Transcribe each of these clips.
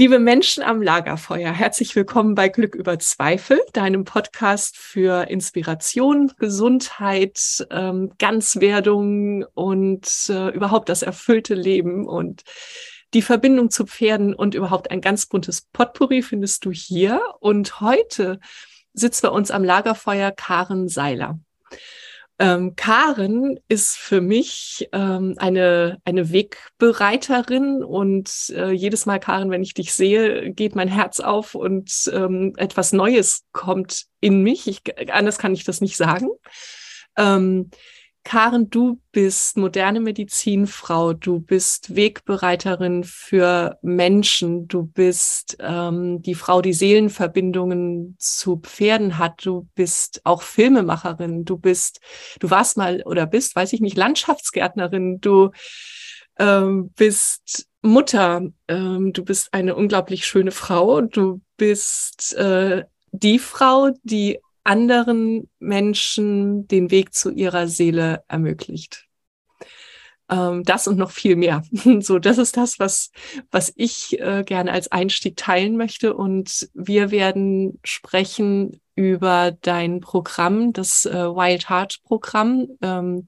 Liebe Menschen am Lagerfeuer, herzlich willkommen bei Glück über Zweifel, deinem Podcast für Inspiration, Gesundheit, ähm, Ganzwerdung und äh, überhaupt das erfüllte Leben und die Verbindung zu Pferden und überhaupt ein ganz buntes Potpourri findest du hier. Und heute sitzt bei uns am Lagerfeuer Karen Seiler. Ähm, Karen ist für mich ähm, eine, eine Wegbereiterin und äh, jedes Mal, Karen, wenn ich dich sehe, geht mein Herz auf und ähm, etwas Neues kommt in mich. Ich, anders kann ich das nicht sagen. Ähm, Karen, du bist moderne Medizinfrau, du bist Wegbereiterin für Menschen, du bist ähm, die Frau, die Seelenverbindungen zu Pferden hat, du bist auch Filmemacherin, du bist, du warst mal oder bist, weiß ich nicht, Landschaftsgärtnerin, du ähm, bist Mutter, ähm, du bist eine unglaublich schöne Frau, du bist äh, die Frau, die anderen Menschen den Weg zu ihrer Seele ermöglicht. Ähm, das und noch viel mehr. so, das ist das, was, was ich äh, gerne als Einstieg teilen möchte. Und wir werden sprechen über dein Programm, das äh, Wild Heart Programm. Ähm,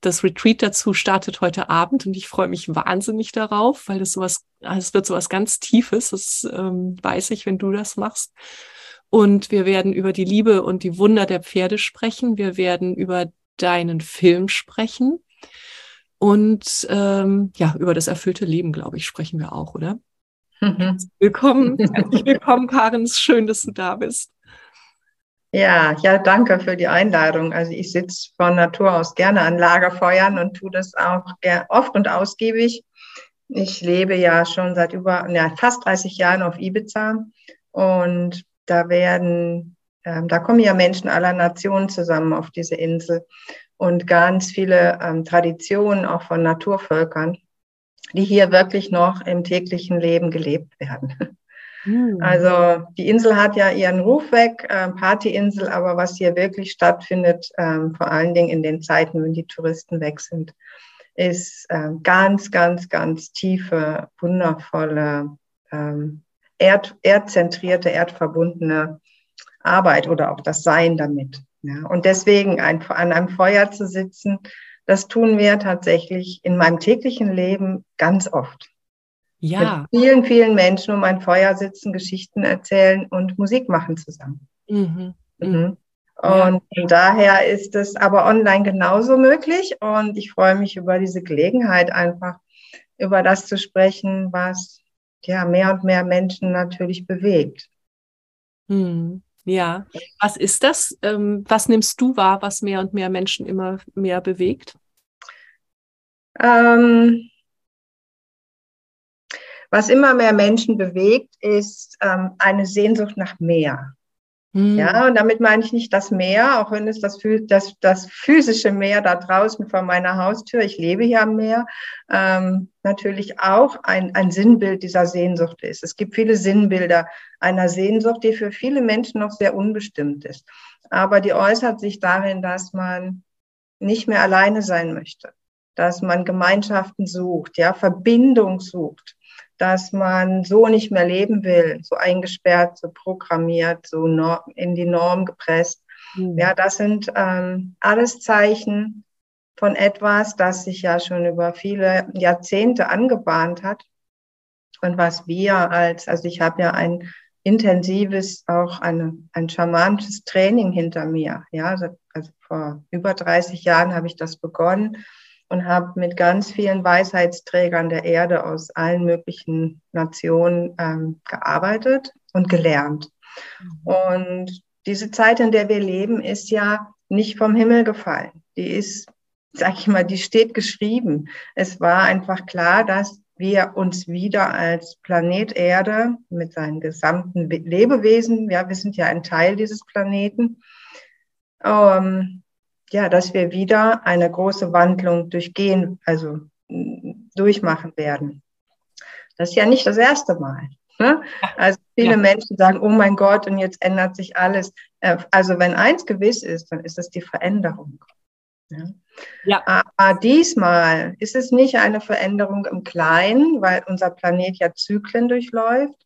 das Retreat dazu startet heute Abend und ich freue mich wahnsinnig darauf, weil das sowas, es wird sowas ganz Tiefes. Das ähm, weiß ich, wenn du das machst. Und wir werden über die Liebe und die Wunder der Pferde sprechen. Wir werden über deinen Film sprechen. Und ähm, ja, über das erfüllte Leben, glaube ich, sprechen wir auch, oder? Mhm. Willkommen, herzlich willkommen, Karin. Schön, dass du da bist. Ja, ja, danke für die Einladung. Also ich sitze von Natur aus gerne an Lagerfeuern und tue das auch oft und ausgiebig. Ich lebe ja schon seit über ja, fast 30 Jahren auf Ibiza und da werden, ähm, da kommen ja Menschen aller Nationen zusammen auf diese Insel und ganz viele ähm, Traditionen auch von Naturvölkern, die hier wirklich noch im täglichen Leben gelebt werden. Mhm. Also die Insel hat ja ihren Ruf weg, äh, Partyinsel, aber was hier wirklich stattfindet, ähm, vor allen Dingen in den Zeiten, wenn die Touristen weg sind, ist äh, ganz, ganz, ganz tiefe, wundervolle ähm, erd, erdzentrierte, erdverbundene Arbeit oder auch das Sein damit. Ja. Und deswegen ein, an einem Feuer zu sitzen, das tun wir tatsächlich in meinem täglichen Leben ganz oft. Ja. Mit vielen, vielen Menschen um ein Feuer sitzen, Geschichten erzählen und Musik machen zusammen. Mhm. Mhm. Und ja. daher ist es aber online genauso möglich. Und ich freue mich über diese Gelegenheit, einfach über das zu sprechen, was ja, mehr und mehr Menschen natürlich bewegt. Hm. Ja, was ist das? Ähm, was nimmst du wahr, was mehr und mehr Menschen immer mehr bewegt? Ähm, was immer mehr Menschen bewegt, ist ähm, eine Sehnsucht nach Meer. Mhm. Ja, und damit meine ich nicht das Meer, auch wenn es das, das, das physische Meer da draußen vor meiner Haustür, ich lebe hier am Meer, ähm, natürlich auch ein, ein Sinnbild dieser Sehnsucht ist. Es gibt viele Sinnbilder einer Sehnsucht, die für viele Menschen noch sehr unbestimmt ist. Aber die äußert sich darin, dass man nicht mehr alleine sein möchte, dass man Gemeinschaften sucht, ja, Verbindung sucht, dass man so nicht mehr leben will, so eingesperrt, so programmiert, so in die Norm gepresst. Mhm. Ja, das sind ähm, alles Zeichen von etwas, das sich ja schon über viele Jahrzehnte angebahnt hat und was wir als, also ich habe ja ein intensives, auch eine, ein schamanisches Training hinter mir. Ja, also, also vor über 30 Jahren habe ich das begonnen und habe mit ganz vielen Weisheitsträgern der Erde aus allen möglichen Nationen ähm, gearbeitet und gelernt. Mhm. Und diese Zeit, in der wir leben, ist ja nicht vom Himmel gefallen. Die ist, sag ich mal, die steht geschrieben. Es war einfach klar, dass wir uns wieder als Planet Erde mit seinen gesamten Lebewesen, ja, wir sind ja ein Teil dieses Planeten, ähm, ja, dass wir wieder eine große Wandlung durchgehen, also durchmachen werden. Das ist ja nicht das erste Mal. Ne? Also viele ja. Menschen sagen, oh mein Gott, und jetzt ändert sich alles. Äh, also wenn eins gewiss ist, dann ist es die Veränderung. Ja. ja. Aber diesmal ist es nicht eine Veränderung im Kleinen, weil unser Planet ja Zyklen durchläuft.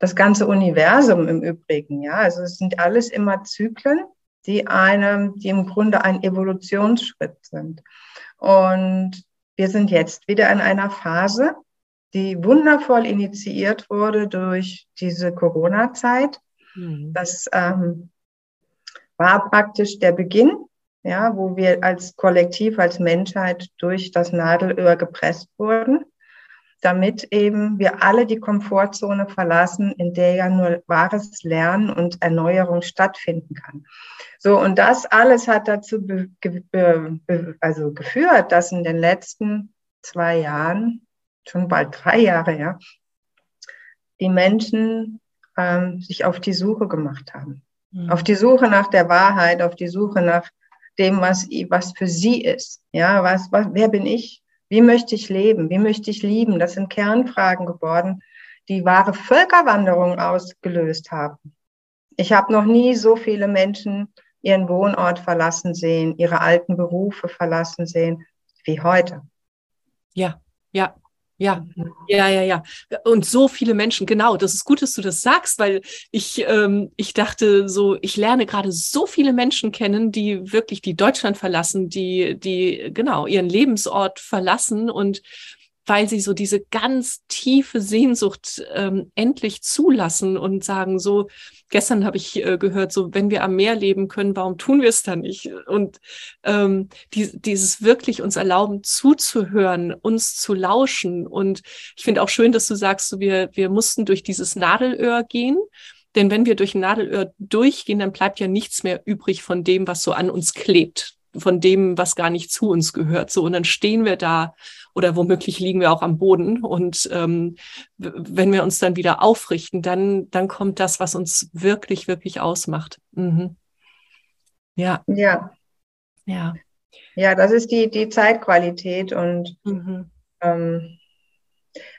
Das ganze Universum im Übrigen, ja. Also es sind alles immer Zyklen die einem, die im Grunde ein Evolutionsschritt sind. Und wir sind jetzt wieder in einer Phase, die wundervoll initiiert wurde durch diese Corona-Zeit. Mhm. Das ähm, war praktisch der Beginn, ja, wo wir als Kollektiv, als Menschheit durch das Nadelöhr gepresst wurden damit eben wir alle die Komfortzone verlassen, in der ja nur wahres Lernen und Erneuerung stattfinden kann. So, und das alles hat dazu be, be, be, also geführt, dass in den letzten zwei Jahren, schon bald drei Jahre, ja, die Menschen ähm, sich auf die Suche gemacht haben. Mhm. Auf die Suche nach der Wahrheit, auf die Suche nach dem, was, was für sie ist. Ja, was, was, wer bin ich? Wie möchte ich leben? Wie möchte ich lieben? Das sind Kernfragen geworden, die wahre Völkerwanderung ausgelöst haben. Ich habe noch nie so viele Menschen ihren Wohnort verlassen sehen, ihre alten Berufe verlassen sehen, wie heute. Ja, ja, ja, mhm. ja, ja, ja. Und so viele Menschen, genau, das ist gut, dass du das sagst, weil ich, ähm, ich dachte so, ich lerne gerade so viele Menschen kennen, die wirklich die Deutschland verlassen, die, die, genau, ihren Lebensort verlassen und weil sie so diese ganz tiefe Sehnsucht ähm, endlich zulassen und sagen so, gestern habe ich äh, gehört, so wenn wir am Meer leben können, warum tun wir es dann nicht? Und ähm, die, dieses wirklich uns erlauben zuzuhören, uns zu lauschen. Und ich finde auch schön, dass du sagst, so, wir, wir mussten durch dieses Nadelöhr gehen. Denn wenn wir durch ein Nadelöhr durchgehen, dann bleibt ja nichts mehr übrig von dem, was so an uns klebt von dem, was gar nicht zu uns gehört. So, und dann stehen wir da oder womöglich liegen wir auch am Boden. Und ähm, wenn wir uns dann wieder aufrichten, dann, dann kommt das, was uns wirklich, wirklich ausmacht. Mhm. Ja. Ja. Ja. Ja, das ist die, die Zeitqualität und mhm. ähm,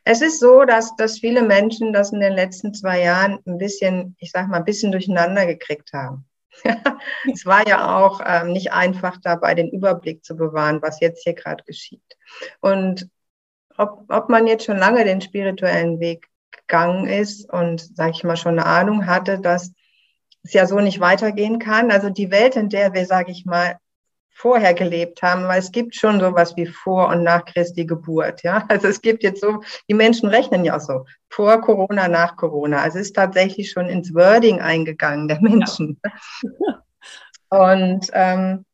es ist so, dass, dass viele Menschen das in den letzten zwei Jahren ein bisschen, ich sag mal, ein bisschen durcheinander gekriegt haben. Es war ja auch ähm, nicht einfach dabei, den Überblick zu bewahren, was jetzt hier gerade geschieht. Und ob, ob man jetzt schon lange den spirituellen Weg gegangen ist und, sage ich mal, schon eine Ahnung hatte, dass es ja so nicht weitergehen kann. Also die Welt, in der wir, sage ich mal, vorher gelebt haben, weil es gibt schon sowas wie vor und nach Christi Geburt, ja. Also es gibt jetzt so, die Menschen rechnen ja auch so, vor Corona, nach Corona. Also es ist tatsächlich schon ins Wording eingegangen der Menschen. Ja. Und ähm,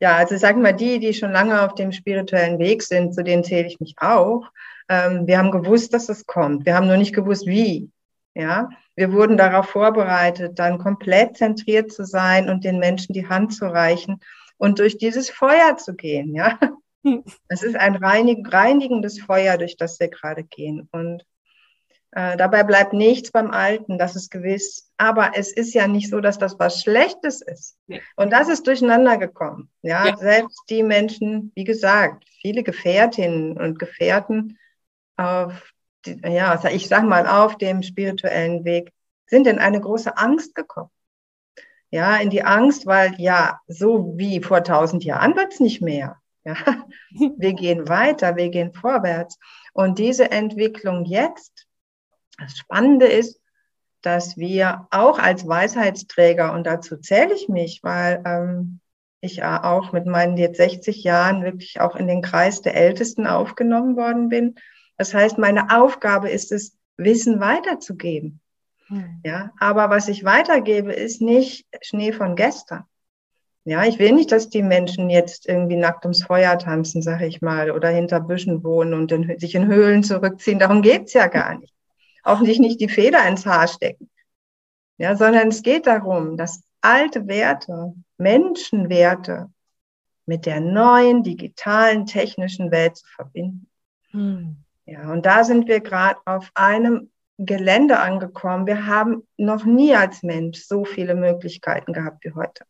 ja, also sagen wir die, die schon lange auf dem spirituellen Weg sind, zu denen zähle ich mich auch. Ähm, wir haben gewusst, dass es kommt. Wir haben nur nicht gewusst, wie. Ja, wir wurden darauf vorbereitet, dann komplett zentriert zu sein und den Menschen die Hand zu reichen und durch dieses Feuer zu gehen. Ja, hm. es ist ein reinig, reinigendes Feuer, durch das wir gerade gehen. Und Äh, dabei bleibt nichts beim Alten, das ist gewiss. Aber es ist ja nicht so, dass das was Schlechtes ist. Nee. Und das ist durcheinander gekommen. Ja? ja, selbst die Menschen, wie gesagt, viele Gefährtinnen und Gefährten auf, die, ja, ich sag mal, auf dem spirituellen Weg sind in eine große Angst gekommen. Ja, in die Angst, weil ja, so wie vor tausend Jahren wird's nicht mehr. Ja, wir gehen weiter, wir gehen vorwärts. Und diese Entwicklung jetzt, das Spannende ist, dass wir auch als Weisheitsträger, und dazu zähle ich mich, weil ähm, ich auch mit meinen jetzt 60 Jahren wirklich auch in den Kreis der Ältesten aufgenommen worden bin. Das heißt, meine Aufgabe ist es, Wissen weiterzugeben. Hm. Ja, aber was ich weitergebe, ist nicht Schnee von gestern. Ja, ich will nicht, dass die Menschen jetzt irgendwie nackt ums Feuer tanzen, sag ich mal, oder hinter Büschen wohnen und in, sich in Höhlen zurückziehen. Darum geht's ja gar nicht auch nicht, nicht die Feder ins Haar stecken. Ja, sondern es geht darum, dass alte Werte, Menschenwerte mit der neuen digitalen technischen Welt zu verbinden. Hm. Ja, und da sind wir gerade auf einem Gelände angekommen. Wir haben noch nie als Mensch so viele Möglichkeiten gehabt wie heute.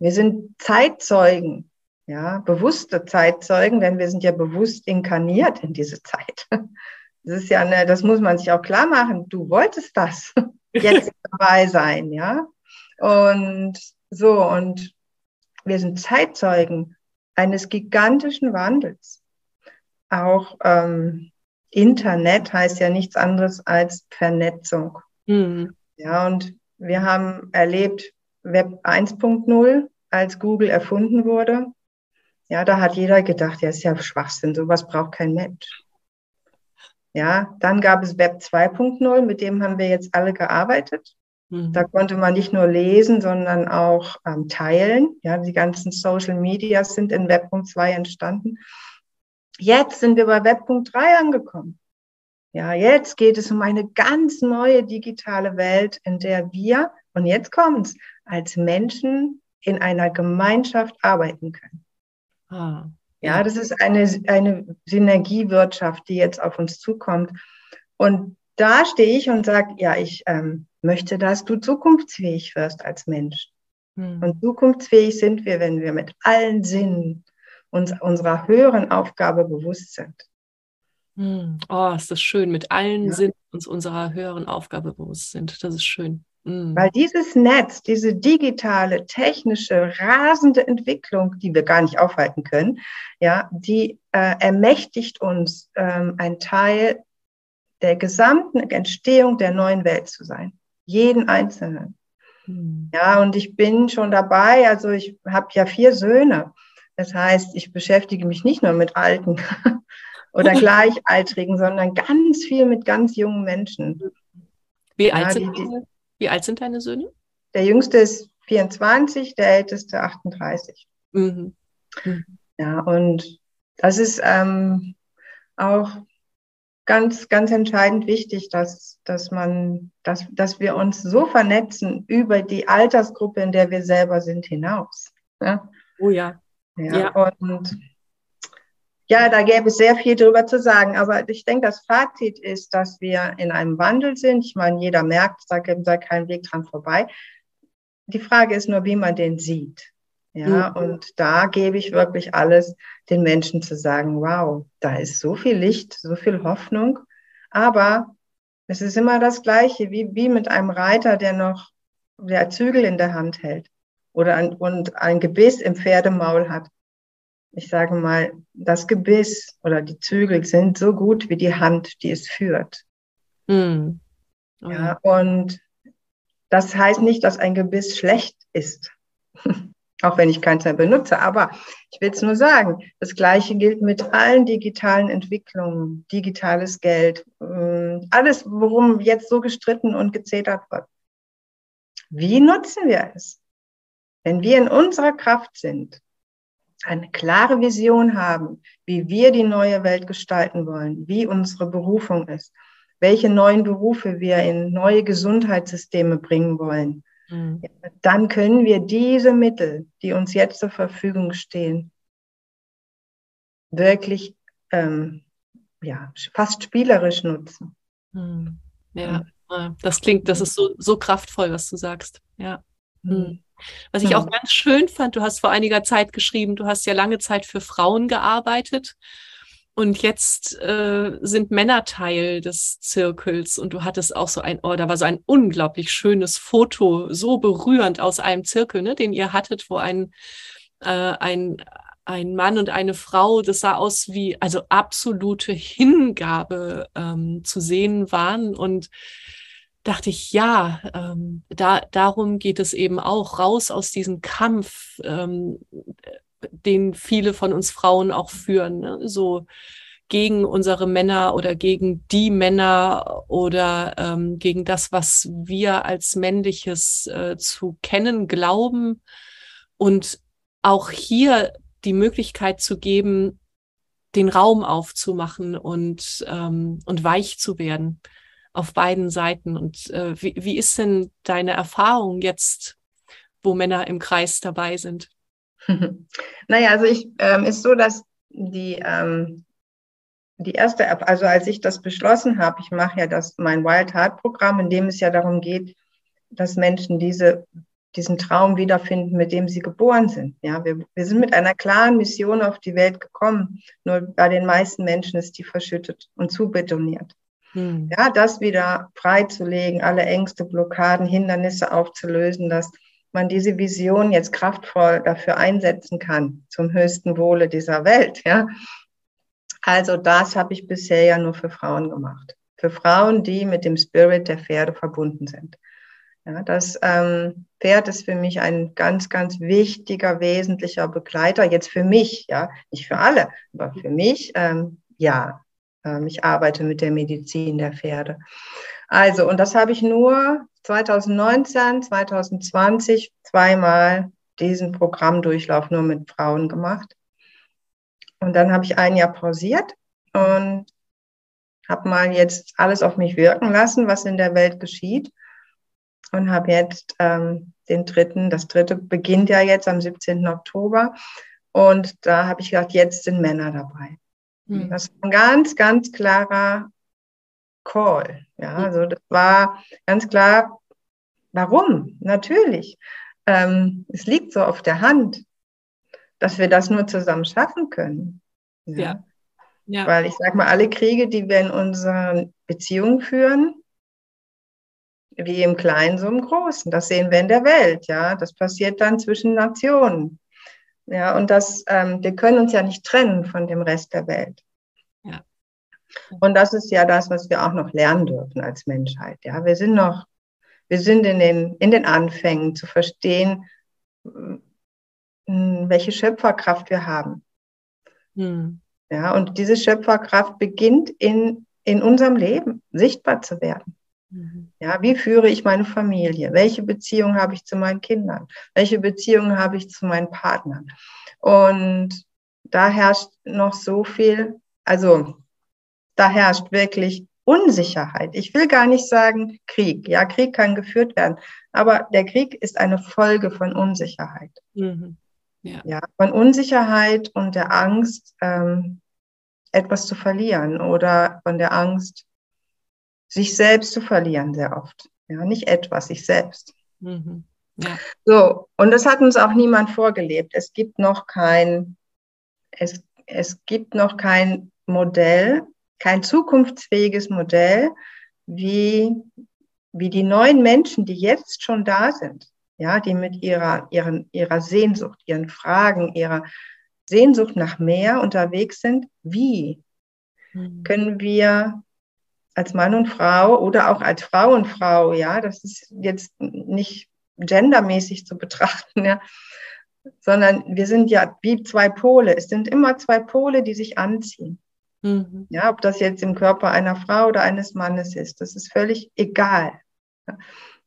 Wir sind Zeitzeugen, ja, bewusste Zeitzeugen, denn wir sind ja bewusst inkarniert in diese Zeit. Das ist ja eine, das muss man sich auch klar machen. Du wolltest das jetzt dabei sein, ja. Und so, und wir sind Zeitzeugen eines gigantischen Wandels. Auch ähm, Internet heißt ja nichts anderes als Vernetzung. Mhm. Ja, und wir haben erlebt Web 1.0, als Google erfunden wurde. Ja, da hat jeder gedacht, ja, ist ja Schwachsinn, sowas braucht kein Mensch. Ja, dann gab es Web 2.0, mit dem haben wir jetzt alle gearbeitet. Mhm. Da konnte man nicht nur lesen, sondern auch ähm, teilen. Ja, die ganzen Social Media sind in Web.2 entstanden. Jetzt sind wir bei Web.3 angekommen. Ja, jetzt geht es um eine ganz neue digitale Welt, in der wir, und jetzt kommt's, als Menschen in einer Gemeinschaft arbeiten können. Ah, ja, das ist eine, eine Synergiewirtschaft, die jetzt auf uns zukommt. Und da stehe ich und sage, ja, ich ähm, möchte, dass du zukunftsfähig wirst als Mensch. Hm. Und zukunftsfähig sind wir, wenn wir mit allen Sinnen uns unserer höheren Aufgabe bewusst sind. Hm. Oh, ist das schön, mit allen ja. Sinnen uns unserer höheren Aufgabe bewusst sind. Das ist schön. Mhm. Weil dieses Netz, diese digitale, technische, rasende Entwicklung, die wir gar nicht aufhalten können, ja, die äh, ermächtigt uns, ähm, ein Teil der gesamten Entstehung der neuen Welt zu sein. Jeden Einzelnen. Mhm. Ja, und ich bin schon dabei, also ich habe ja vier Söhne. Das heißt, ich beschäftige mich nicht nur mit Alten oder Gleichaltrigen, sondern ganz viel mit ganz jungen Menschen. Wie alt ja, sind die? Wie alt sind deine Söhne? Der jüngste ist 24, der älteste 38. Mhm. Mhm. Ja, und das ist ähm, auch ganz, ganz entscheidend wichtig, dass, dass man, dass, dass wir uns so vernetzen über die Altersgruppe, in der wir selber sind, hinaus. Ja? Oh ja. Ja, ja. und ja, da gäbe es sehr viel drüber zu sagen, aber ich denke, das Fazit ist, dass wir in einem Wandel sind. Ich meine, jeder merkt, da gibt es keinen Weg dran vorbei. Die Frage ist nur, wie man den sieht. Ja, mhm. und da gebe ich wirklich alles, den Menschen zu sagen, wow, da ist so viel Licht, so viel Hoffnung, aber es ist immer das Gleiche, wie, wie mit einem Reiter, der noch der Zügel in der Hand hält oder ein, und ein Gebiss im Pferdemaul hat ich sage mal, das Gebiss oder die Zügel sind so gut wie die Hand, die es führt. Mm. Oh. Ja, und das heißt nicht, dass ein Gebiss schlecht ist, auch wenn ich keins mehr benutze. Aber ich will es nur sagen, das Gleiche gilt mit allen digitalen Entwicklungen, digitales Geld, ähm, alles, worum jetzt so gestritten und gezetert wird. Wie nutzen wir es? Wenn wir in unserer Kraft sind, eine klare Vision haben, wie wir die neue Welt gestalten wollen, wie unsere Berufung ist, welche neuen Berufe wir in neue Gesundheitssysteme bringen wollen, mhm. dann können wir diese Mittel, die uns jetzt zur Verfügung stehen, wirklich ähm, ja, fast spielerisch nutzen. Hm. Ja, ja, das klingt, das ist so, so kraftvoll, was du sagst. Ja. Hm. hm. Was ich auch ganz schön fand, du hast vor einiger Zeit geschrieben, du hast ja lange Zeit für Frauen gearbeitet und jetzt äh, sind Männer Teil des Zirkels und du hattest auch so ein, oh, da war so ein unglaublich schönes Foto, so berührend aus einem Zirkel, ne, den ihr hattet, wo ein, äh, ein, ein Mann und eine Frau, das sah aus wie, also absolute Hingabe ähm, zu sehen waren und dachte ich, ja, ähm, da, darum geht es eben auch, raus aus diesem Kampf, ähm, den viele von uns Frauen auch führen, ne? so gegen unsere Männer oder gegen die Männer oder ähm, gegen das, was wir als männliches äh, zu kennen glauben und auch hier die Möglichkeit zu geben, den Raum aufzumachen und, ähm, und weich zu werden auf beiden Seiten. Und äh, wie, wie ist denn deine Erfahrung jetzt, wo Männer im Kreis dabei sind? Naja, also ich ähm, ist so, dass die, ähm, die erste, also als ich das beschlossen habe, ich mache ja das mein Wild Heart Programm, in dem es ja darum geht, dass Menschen diese, diesen Traum wiederfinden, mit dem sie geboren sind. Ja, wir, wir sind mit einer klaren Mission auf die Welt gekommen. Nur bei den meisten Menschen ist die verschüttet und zu betoniert. Hm. Ja, das wieder freizulegen, alle Ängste, Blockaden, Hindernisse aufzulösen, dass man diese Vision jetzt kraftvoll dafür einsetzen kann, zum höchsten Wohle dieser Welt. Ja? Also das habe ich bisher ja nur für Frauen gemacht. Für Frauen, die mit dem Spirit der Pferde verbunden sind. Ja, das ähm, Pferd ist für mich ein ganz, ganz wichtiger, wesentlicher Begleiter. Jetzt für mich, ja, nicht für alle, aber für mich, ähm, ja. Ähm, ich arbeite mit der Medizin der Pferde. Also, und das habe ich nur 2019, 2020 zweimal diesen Programmdurchlauf nur mit Frauen gemacht. Und dann habe ich ein Jahr pausiert und habe mal jetzt alles auf mich wirken lassen, was in der Welt geschieht. Und habe jetzt ähm, den dritten, das dritte beginnt ja jetzt am 17. Oktober. Und da habe ich gedacht, jetzt sind Männer dabei. Mhm. Das ist ein ganz, ganz klarer Call. Ja, hm. also das war ganz klar, warum? Natürlich. Ähm, es liegt so auf der Hand, dass wir das nur zusammen schaffen können. Ja. ja. ja. Weil ich sage mal, alle Kriege, die wir in unseren Beziehungen führen, wie im Kleinen, so im Großen. Das sehen wir in der Welt, ja. Das passiert dann zwischen Nationen. Ja, und das, ähm, wir können uns ja nicht trennen von dem Rest der Welt. Ja. Und das ist ja das, was wir auch noch lernen dürfen als Menschheit. Ja, wir sind noch, wir sind in den, in den Anfängen zu verstehen, hm, welche Schöpferkraft wir haben. Hm. Ja, und diese Schöpferkraft beginnt in, in unserem Leben sichtbar zu werden. Mhm. Ja, wie führe ich meine Familie? Welche Beziehung habe ich zu meinen Kindern? Welche Beziehung habe ich zu meinen Partnern? Und da herrscht noch so viel, also da herrscht wirklich Unsicherheit. Ich will gar nicht sagen Krieg. Ja, Krieg kann geführt werden, aber der Krieg ist eine Folge von Unsicherheit. Mhm. Ja. ja. von Unsicherheit und der Angst, ähm, etwas zu verlieren oder von der Angst, sich selbst zu verlieren, sehr oft. Ja, nicht etwas, sich selbst. Mhm. Ja. So, und das hat uns auch niemand vorgelebt. Es gibt noch kein, es, es gibt noch kein Modell, kein zukunftsfähiges Modell, wie, wie die neuen Menschen, die jetzt schon da sind, ja, die mit ihrer, ihren, ihrer Sehnsucht, ihren Fragen, ihrer Sehnsucht nach mehr unterwegs sind, wie mhm. können wir als Mann und Frau oder auch als Frau und Frau, ja, das ist jetzt nicht gendermäßig zu betrachten, ja, sondern wir sind ja wie zwei Pole. Es sind immer zwei Pole, die sich anziehen. Mhm. Ja, ob das jetzt im Körper einer Frau oder eines Mannes ist, das ist völlig egal.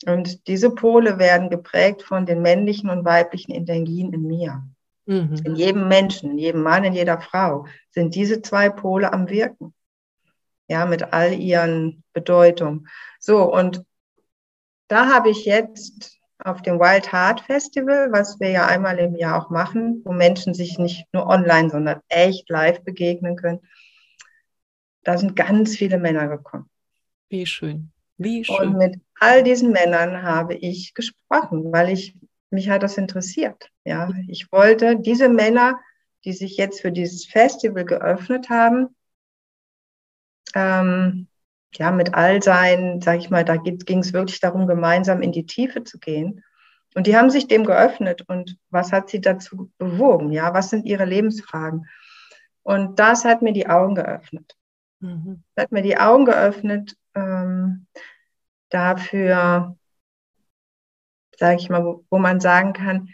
Und diese Pole werden geprägt von den männlichen und weiblichen Energien in mir. Mhm. In jedem Menschen, in jedem Mann, in jeder Frau sind diese zwei Pole am Wirken. Ja, mit all ihren Bedeutungen. So, und da habe ich jetzt auf dem Wild Heart Festival, was wir ja einmal im Jahr auch machen, wo Menschen sich nicht nur online, sondern echt live begegnen können, da sind ganz viele Männer gekommen. Wie schön. Wie schön. Und mit all diesen Männern habe ich gesprochen, weil ich mich hat das interessiert. Ja, ich wollte diese Männer, die sich jetzt für dieses Festival geöffnet haben, ähm, ja, mit all seinen, sag ich mal, da ging es wirklich darum, gemeinsam in die Tiefe zu gehen. Und die haben sich dem geöffnet. Und was hat sie dazu bewogen? Ja, was sind ihre Lebensfragen? Und das hat mir die Augen geöffnet. Mhm. Das hat mir die Augen geöffnet ähm, dafür, sage ich mal, wo, wo man sagen kann,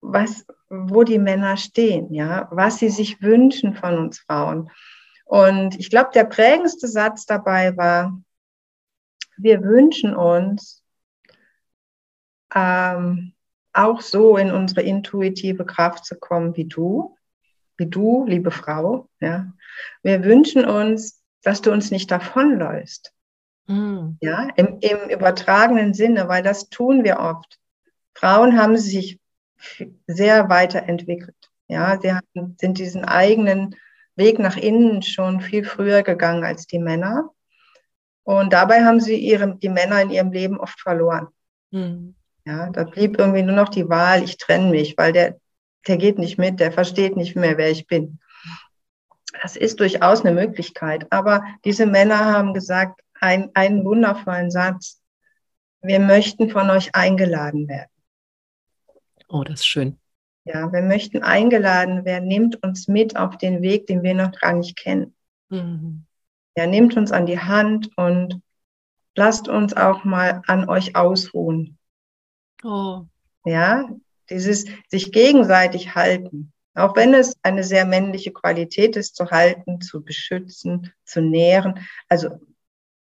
was, wo die Männer stehen, ja, was sie sich wünschen von uns Frauen. Und ich glaube, der prägendste Satz dabei war, wir wünschen uns ähm, auch so in unsere intuitive Kraft zu kommen wie du, wie du, liebe Frau. Ja. Wir wünschen uns, dass du uns nicht davonläufst. Mhm. Ja, im, im übertragenen Sinne, weil das tun wir oft. Frauen haben sich sehr weiterentwickelt. Ja, sie haben, sind diesen eigenen Weg nach innen schon viel früher gegangen als die Männer. Und dabei haben sie ihre, die Männer in ihrem Leben oft verloren. Mhm. Ja, da blieb irgendwie nur noch die Wahl, ich trenne mich, weil der, der geht nicht mit, der versteht nicht mehr, wer ich bin. Das ist durchaus eine Möglichkeit. Aber diese Männer haben gesagt, ein, einen wundervollen Satz. Wir möchten von euch eingeladen werden. Oh, das ist schön. Ja, wir möchten eingeladen werden, nehmt uns mit auf den Weg, den wir noch gar nicht kennen. Mhm. Ja, nehmt uns an die Hand und lasst uns auch mal an euch ausruhen. Oh. Ja, dieses sich gegenseitig halten. Auch wenn es eine sehr männliche Qualität ist, zu halten, zu beschützen, zu nähren. Also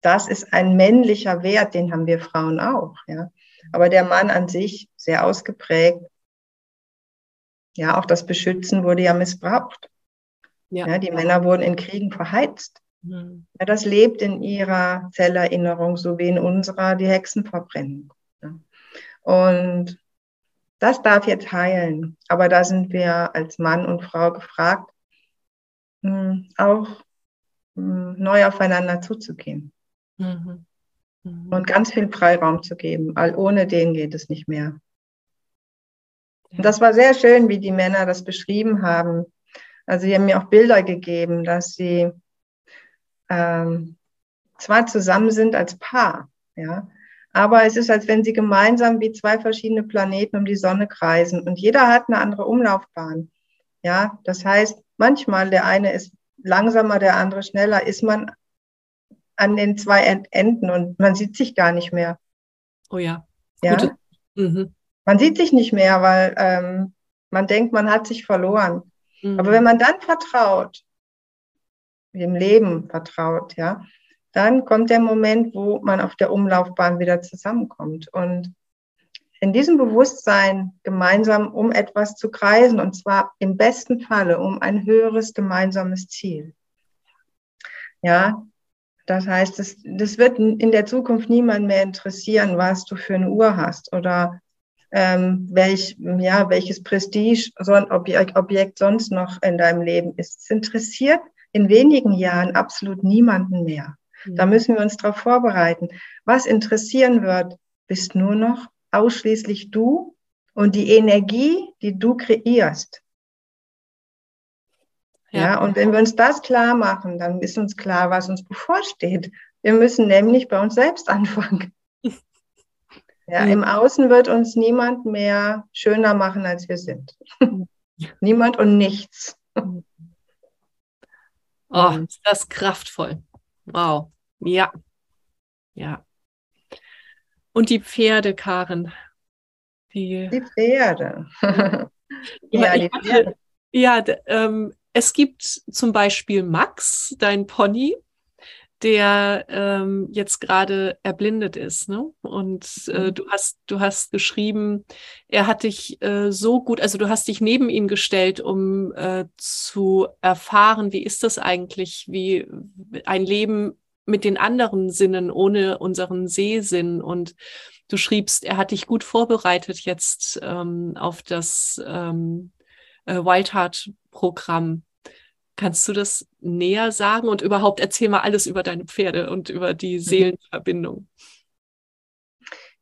das ist ein männlicher Wert, den haben wir Frauen auch. Ja. Aber der Mann an sich sehr ausgeprägt ja, auch das Beschützen wurde ja missbraucht. Ja. ja die Männer wurden in Kriegen verheizt. Mhm. Ja, das lebt in ihrer Zellerinnerung, so wie in unserer die Hexenverbrennung. Und das darf jetzt heilen. Aber da sind wir als Mann und Frau gefragt, hm, auch hm, neu aufeinander zuzugehen. Mhm. Mhm. Und ganz viel Freiraum zu geben. All ohne den geht es nicht mehr. Und das war sehr schön, wie die Männer das beschrieben haben. Also sie haben mir auch Bilder gegeben, dass sie ähm, zwar zusammen sind als Paar, ja, aber es ist, als wenn sie gemeinsam wie zwei verschiedene Planeten um die Sonne kreisen und jeder hat eine andere Umlaufbahn. Ja, das heißt, manchmal der eine ist langsamer, der andere schneller, ist man an den zwei Enden und man sieht sich gar nicht mehr. Oh ja. Ja. Mhm. Man sieht sich nicht mehr, weil ähm, man denkt, man hat sich verloren. Mhm. Aber wenn man dann vertraut, dem Leben vertraut, ja, dann kommt der Moment, wo man auf der Umlaufbahn wieder zusammenkommt. Und in diesem Bewusstsein gemeinsam um etwas zu kreisen, und zwar im besten Falle um ein höheres gemeinsames Ziel. Ja, das heißt, das, das wird in der Zukunft niemand mehr interessieren, was du für eine Uhr hast oder ähm, welch, ja, welches Prestige so ein Objekt, Objekt sonst noch in deinem Leben ist. Es interessiert in wenigen Jahren absolut niemanden mehr. Da mhm. müssen wir uns darauf vorbereiten. Was interessieren wird, bist nur noch ausschließlich du und die Energie, die du kreierst. Ja. ja, und wenn wir uns das klar machen, dann ist uns klar, was uns bevorsteht. Wir müssen nämlich bei uns selbst anfangen. Ja. Im Außen wird uns niemand mehr schöner machen, als wir sind. niemand und nichts. Oh, ist das kraftvoll. Wow. Ja. Ja. Und die Pferde, Karen. Die, die Pferde. ja, die Pferde. Ja, ähm, es gibt zum Beispiel Max, dein Pony, der ähm, jetzt gerade erblindet ist. Ne? Und äh, mhm. du hast, du hast geschrieben, er hat dich äh, so gut, also du hast dich neben ihn gestellt, um äh, zu erfahren, wie ist das eigentlich, wie ein Leben mit den anderen Sinnen, ohne unseren Sehsinn. Und du schriebst, er hat dich gut vorbereitet jetzt ähm, auf das ähm, äh, Wildheart-Programm. Kannst du das näher sagen und überhaupt erzähl mal alles über deine Pferde und über die mhm. Seelenverbindung?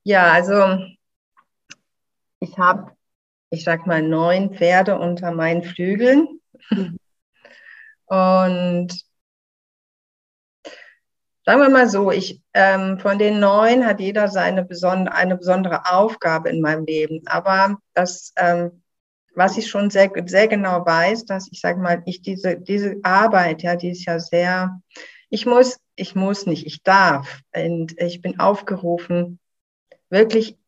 Ja, also ich habe, ich sag mal, neun Pferde unter meinen Flügeln. Mhm. Und sagen wir mal so, ich, ähm, von den neun hat jeder seine besondere, eine besondere Aufgabe in meinem Leben. Aber das, ähm, was ich schon sehr, sehr genau weiß, dass ich sage mal, ich diese, diese Arbeit, ja, die ist ja sehr, ich muss, ich muss nicht, ich darf. Und ich bin aufgerufen, wirklich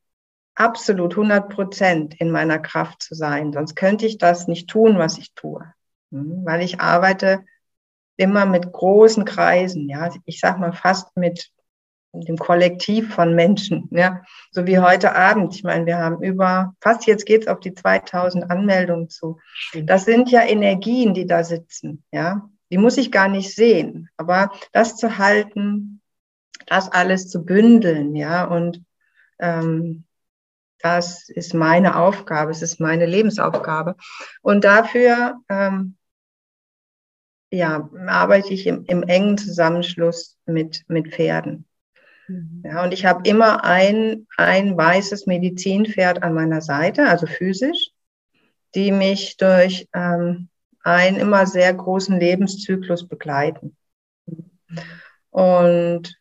absolut 100 Prozent in meiner Kraft zu sein. Sonst könnte ich das nicht tun, was ich tue. Hm, weil ich arbeite immer mit großen Kreisen, ja, ich sag mal fast mit dem Kollektiv von Menschen, ja, so wie heute Abend. Ich meine, wir haben über, fast jetzt geht's auf die 2000 Anmeldungen zu. Das sind ja Energien, die da sitzen, ja. Die muss ich gar nicht sehen, aber das zu halten, das alles zu bündeln, ja, und ähm, das ist meine Aufgabe, es ist meine Lebensaufgabe. Und dafür ähm, ja, arbeite ich im, im engen Zusammenschluss mit, mit Pferden. Mhm. Ja, und ich habe immer ein, ein weißes Medizinpferd an meiner Seite, also physisch, die mich durch ähm, einen immer sehr großen Lebenszyklus begleiten. Und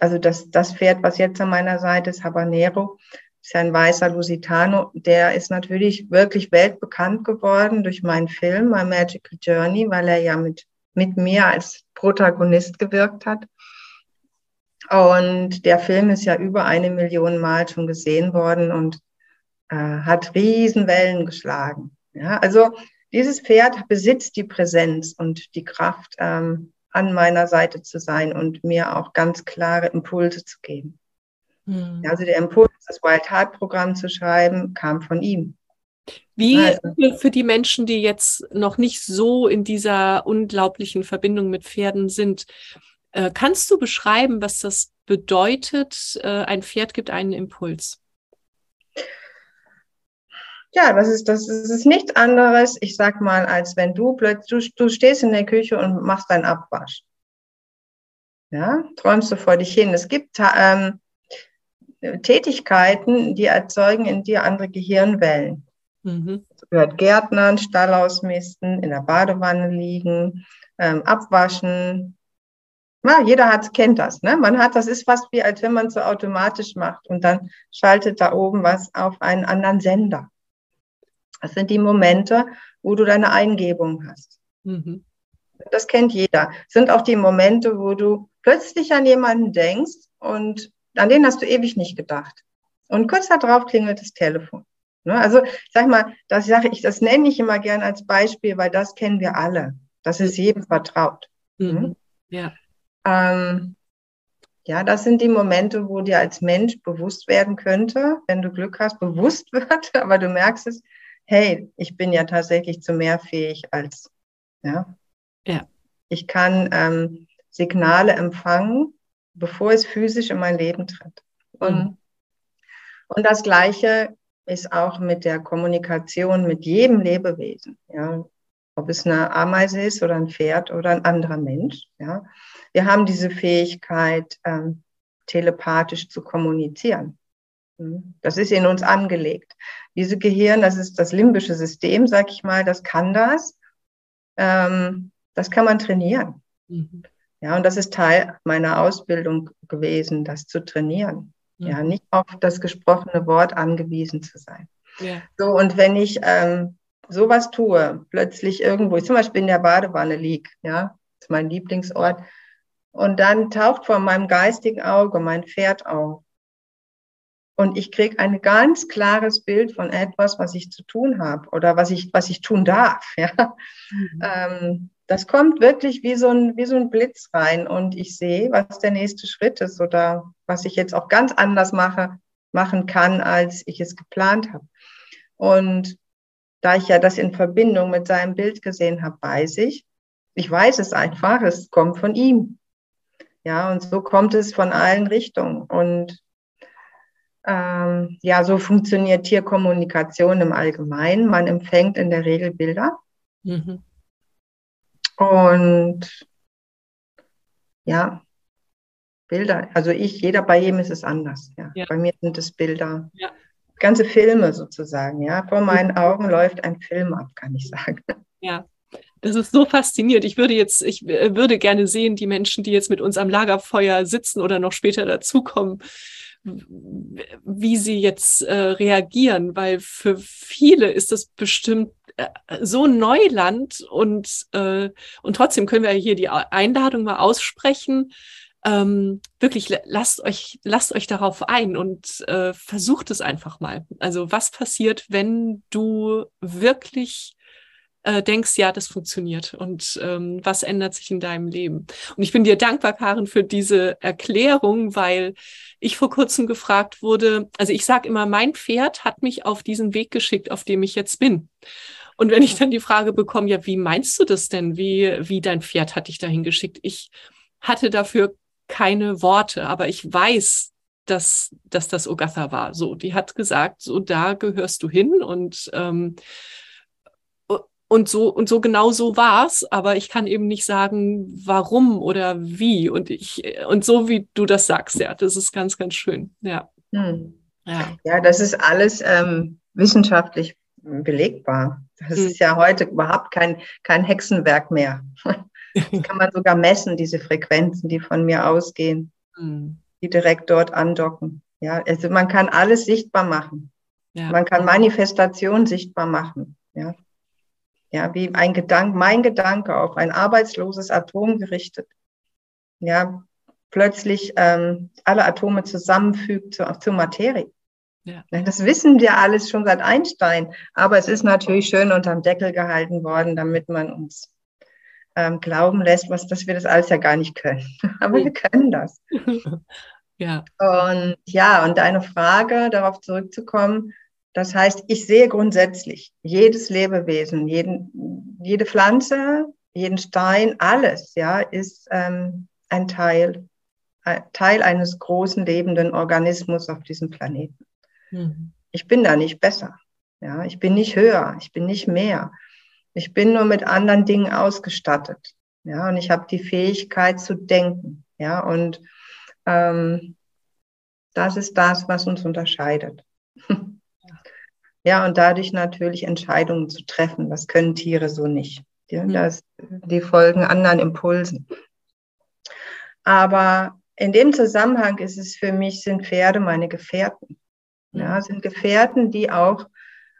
also das, das Pferd, was jetzt an meiner Seite ist, Habanero, ist ein weißer Lusitano, der ist natürlich wirklich weltbekannt geworden durch meinen Film My Magical Journey, weil er ja mit, mit mir als Protagonist gewirkt hat. Und der Film ist ja über eine Million Mal schon gesehen worden und äh, hat Riesenwellen geschlagen. Ja, also dieses Pferd besitzt die Präsenz und die Kraft, ähm, an meiner Seite zu sein und mir auch ganz klare Impulse zu geben. Mhm. Also der Impuls, das Wild Heart Programm zu schreiben, kam von ihm. Wie also, für die Menschen, die jetzt noch nicht so in dieser unglaublichen Verbindung mit Pferden sind, äh, kannst du beschreiben, was das bedeutet? Äh, ein Pferd gibt einen Impuls. Ja, das ist, das ist, nichts anderes, ich sag mal, als wenn du plötzlich, du, du stehst in der Küche und machst deinen Abwasch. Ja, träumst du vor dich hin. Es gibt ähm, Tätigkeiten, die erzeugen in dir andere Gehirnwellen. Mhm. Das gehört Gärtnern, Stall ausmisten, in der Badewanne liegen, ähm, abwaschen. Ja, jeder hat, kennt das. Ne? Man hat, das ist fast wie, als wenn man es so automatisch macht und dann schaltet da oben was auf einen anderen Sender. Das sind die Momente, wo du deine Eingebung hast. Mhm. Das kennt jeder. Das sind auch die Momente, wo du plötzlich an jemanden denkst und an den hast du ewig nicht gedacht. Und kurz darauf klingelt das Telefon. Ne? Also ich sag mal, das sage ich, das nenne ich immer gern als Beispiel, weil das kennen wir alle. Das ist jedem vertraut. Mhm. Hm? Ja. Ähm, ja, das sind die Momente, wo dir als Mensch bewusst werden könnte, wenn du Glück hast, bewusst wird, aber du merkst es, hey, ich bin ja tatsächlich zu mehr fähig als, ja. Ja. Ich kann ähm, Signale empfangen, bevor es physisch in mein Leben tritt. Und, mhm. und das Gleiche ist auch mit der Kommunikation mit jedem Lebewesen. Ja. Ob es eine Ameise ist oder ein Pferd oder ein anderer Mensch. Ja. Wir haben diese Fähigkeit, ähm, telepathisch zu kommunizieren. Mhm. Das ist in uns angelegt. Diese Gehirn, das ist das limbische System, sag ich mal, das kann das. Ähm, das kann man trainieren. Mhm. Ja, und das ist Teil meiner Ausbildung gewesen, das zu trainieren. Mhm. Ja, nicht auf das gesprochene Wort angewiesen zu sein. Ja. So, und wenn ich ähm, sowas tue, plötzlich irgendwo, ich zum Beispiel in der Badewanne liege, ja, das ist mein Lieblingsort, und dann taucht vor meinem geistigen Auge mein Pferd auf. Und ich kriege ein ganz klares Bild von etwas, was ich zu tun habe oder was ich, was ich tun darf. Ja? Mhm. Ähm, das kommt wirklich wie so, ein, wie so ein Blitz rein und ich sehe, was der nächste Schritt ist oder was ich jetzt auch ganz anders mache, machen kann, als ich es geplant habe. Und da ich ja das in Verbindung mit seinem Bild gesehen habe, weiß ich, ich weiß es einfach, es kommt von ihm. Ja, und so kommt es von allen Richtungen. Und ähm, ja, so funktioniert Tierkommunikation im Allgemeinen. Man empfängt in der Regel Bilder. Mhm. Und ja, Bilder. Also ich, jeder bei jedem ist es anders. Ja. ja. Bei mir sind es Bilder. Ja. Ganze Filme sozusagen, ja. Vor meinen Augen läuft ein Film ab, kann ich sagen. Ja. Das ist so faszinierend. Ich würde jetzt, ich äh, würde gerne sehen, die Menschen, die jetzt mit uns am Lagerfeuer sitzen oder noch später dazukommen, wie sie jetzt äh, reagieren, weil für viele ist das bestimmt äh, so Neuland und, äh, und trotzdem können wir hier die Einladung mal aussprechen. Ähm, wirklich lasst euch, lasst euch darauf ein und äh, versucht es einfach mal. Also was passiert, wenn du wirklich äh, denkst, ja, das funktioniert und ähm, was ändert sich in deinem Leben. Und ich bin dir dankbar, Karen, für diese Erklärung, weil ich vor kurzem gefragt wurde, also ich sage immer, mein Pferd hat mich auf diesen Weg geschickt, auf dem ich jetzt bin. Und wenn ich dann die Frage bekomme, ja, wie meinst du das denn? Wie, wie dein Pferd hat dich dahin geschickt? Ich hatte dafür keine Worte, aber ich weiß, dass, dass das Ogatha war. So, die hat gesagt, so da gehörst du hin und ähm, und so, und so genau so war's, aber ich kann eben nicht sagen, warum oder wie. Und ich, und so wie du das sagst, ja, das ist ganz, ganz schön. Ja. Hm. Ja. ja, das ist alles ähm, wissenschaftlich belegbar. Das hm. ist ja heute überhaupt kein, kein Hexenwerk mehr. Das kann man sogar messen, diese Frequenzen, die von mir ausgehen, hm. die direkt dort andocken. Ja, also man kann alles sichtbar machen. Ja. Man kann Manifestation sichtbar machen. Ja. Ja, wie ein Gedanke, mein Gedanke auf ein arbeitsloses Atom gerichtet. Ja, plötzlich ähm, alle Atome zusammenfügt zur, zur Materie. Ja. Das wissen wir alles schon seit Einstein, aber es ist natürlich schön unterm Deckel gehalten worden, damit man uns ähm, glauben lässt, was, dass wir das alles ja gar nicht können. aber wir können das. ja. Und ja, und deine Frage, darauf zurückzukommen, das heißt, ich sehe grundsätzlich jedes Lebewesen, jeden, jede Pflanze, jeden Stein, alles, ja, ist ähm, ein Teil, ein Teil eines großen lebenden Organismus auf diesem Planeten. Mhm. Ich bin da nicht besser, ja, ich bin nicht höher, ich bin nicht mehr. Ich bin nur mit anderen Dingen ausgestattet, ja, und ich habe die Fähigkeit zu denken, ja, und ähm, das ist das, was uns unterscheidet. Ja, und dadurch natürlich Entscheidungen zu treffen. Das können Tiere so nicht. Ja, mhm. das, die folgen anderen Impulsen. Aber in dem Zusammenhang ist es für mich, sind Pferde meine Gefährten. Ja, mhm. sind Gefährten, die auch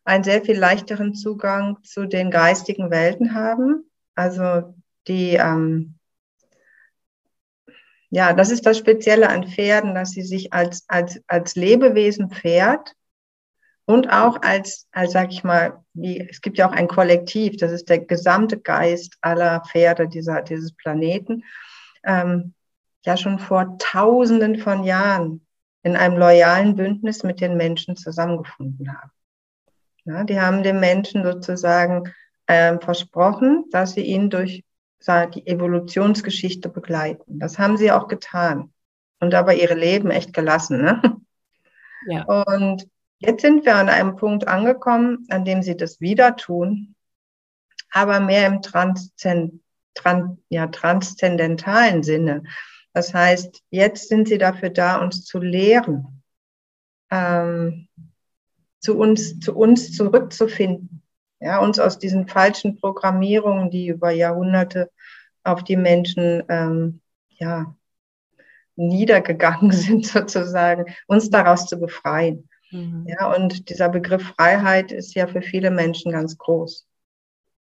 einen sehr viel leichteren Zugang zu den geistigen Welten haben. Also die, ähm, ja, das ist das Spezielle an Pferden, dass sie sich als, als, als Lebewesen Pferd und auch als, als sag ich mal, wie, es gibt ja auch ein Kollektiv, das ist der gesamte Geist aller Pferde dieser, dieses Planeten, ähm, ja schon vor Tausenden von Jahren in einem loyalen Bündnis mit den Menschen zusammengefunden haben. Ja, die haben den Menschen sozusagen ähm, versprochen, dass sie ihn durch die Evolutionsgeschichte begleiten. Das haben sie auch getan und dabei ihre Leben echt gelassen. Ne? Ja. Und Jetzt sind wir an einem Punkt angekommen, an dem sie das wieder tun, aber mehr im Transzend, Trans, ja, transzendentalen Sinne. Das heißt, jetzt sind sie dafür da, uns zu lehren, ähm, zu uns, zu uns zurückzufinden, ja, uns aus diesen falschen Programmierungen, die über Jahrhunderte auf die Menschen ähm, ja, niedergegangen sind, sozusagen, uns daraus zu befreien. Mhm. Ja, und dieser Begriff Freiheit ist ja für viele Menschen ganz groß.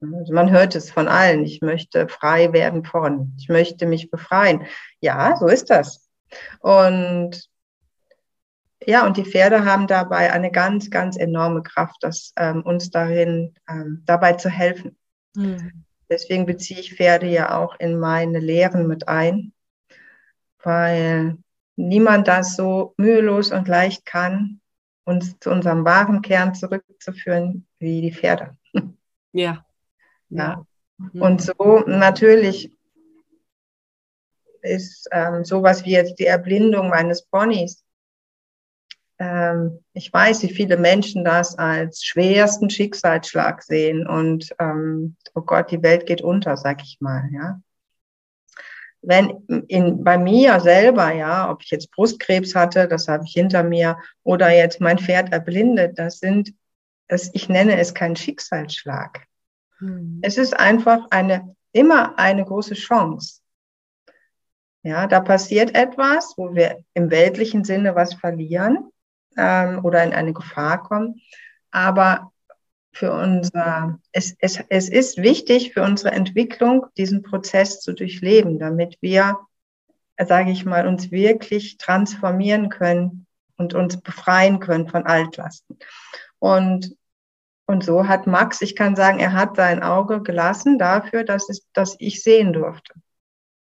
Also man hört es von allen. Ich möchte frei werden von. Ich möchte mich befreien. Ja, so ist das. Und ja, und die Pferde haben dabei eine ganz, ganz enorme Kraft, das, ähm, uns darin ähm, dabei zu helfen. Mhm. Deswegen beziehe ich Pferde ja auch in meine Lehren mit ein, weil niemand das so mühelos und leicht kann uns zu unserem wahren Kern zurückzuführen wie die Pferde. Ja. Ja. Und so natürlich ist ähm, sowas wie jetzt die Erblindung meines Ponys ähm, ich weiß, wie viele Menschen das als schwersten Schicksalsschlag sehen und ähm, oh Gott, die Welt geht unter, sag ich mal, ja. Wenn in, bei mir selber, ja, ob ich jetzt Brustkrebs hatte, das habe ich hinter mir, oder jetzt mein Pferd erblindet, das sind, das, ich nenne es keinen Schicksalsschlag. Mhm. Es ist einfach eine, immer eine große Chance. Ja, da passiert etwas, wo wir im weltlichen Sinne was verlieren ähm, oder in eine Gefahr kommen. Aber für unser, es, es, es ist wichtig für unsere Entwicklung, diesen Prozess zu durchleben, damit wir, sage ich mal, uns wirklich transformieren können und uns befreien können von Altlasten. Und, und so hat Max, ich kann sagen, er hat sein Auge gelassen dafür, dass, es, dass ich sehen durfte.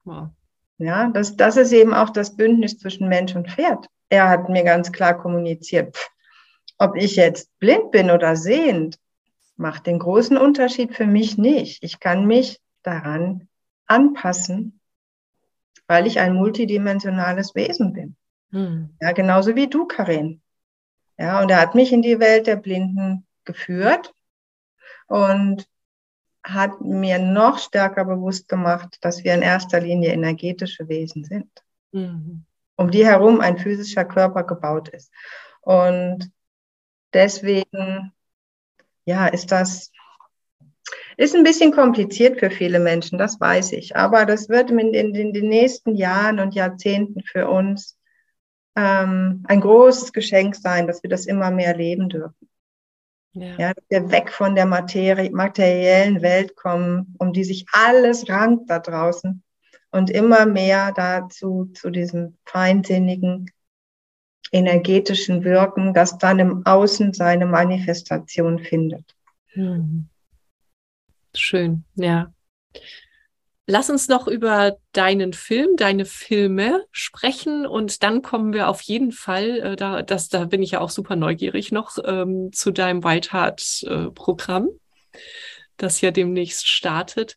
Wow. Ja, das, das ist eben auch das Bündnis zwischen Mensch und Pferd er hat mir ganz klar kommuniziert, pff, ob ich jetzt blind bin oder sehend, macht den großen Unterschied für mich nicht. Ich kann mich daran anpassen, weil ich ein multidimensionales Wesen bin. Hm. Ja, genauso wie du, Karin. Ja, und er hat mich in die Welt der Blinden geführt und hat mir noch stärker bewusst gemacht, dass wir in erster Linie energetische Wesen sind. Mhm um die herum ein physischer Körper gebaut ist. Und deswegen, ja, ist das, ist ein bisschen kompliziert für viele Menschen, das weiß ich. Aber das wird in, in, in den nächsten Jahren und Jahrzehnten für uns ähm, ein großes Geschenk sein, dass wir das immer mehr leben dürfen. Ja. ja, dass wir weg von der Materie, materiellen Welt kommen, um die sich alles rankt da draußen und immer mehr dazu, zu diesem feinsinnigen, energetischen Wirken, das dann im Außen seine Manifestation findet. Hm. Schön, ja. Lass uns noch über deinen Film, deine Filme sprechen und dann kommen wir auf jeden Fall, äh, da, das, da bin ich ja auch super neugierig noch, ähm, zu deinem White Heart äh, Programm das ja demnächst startet.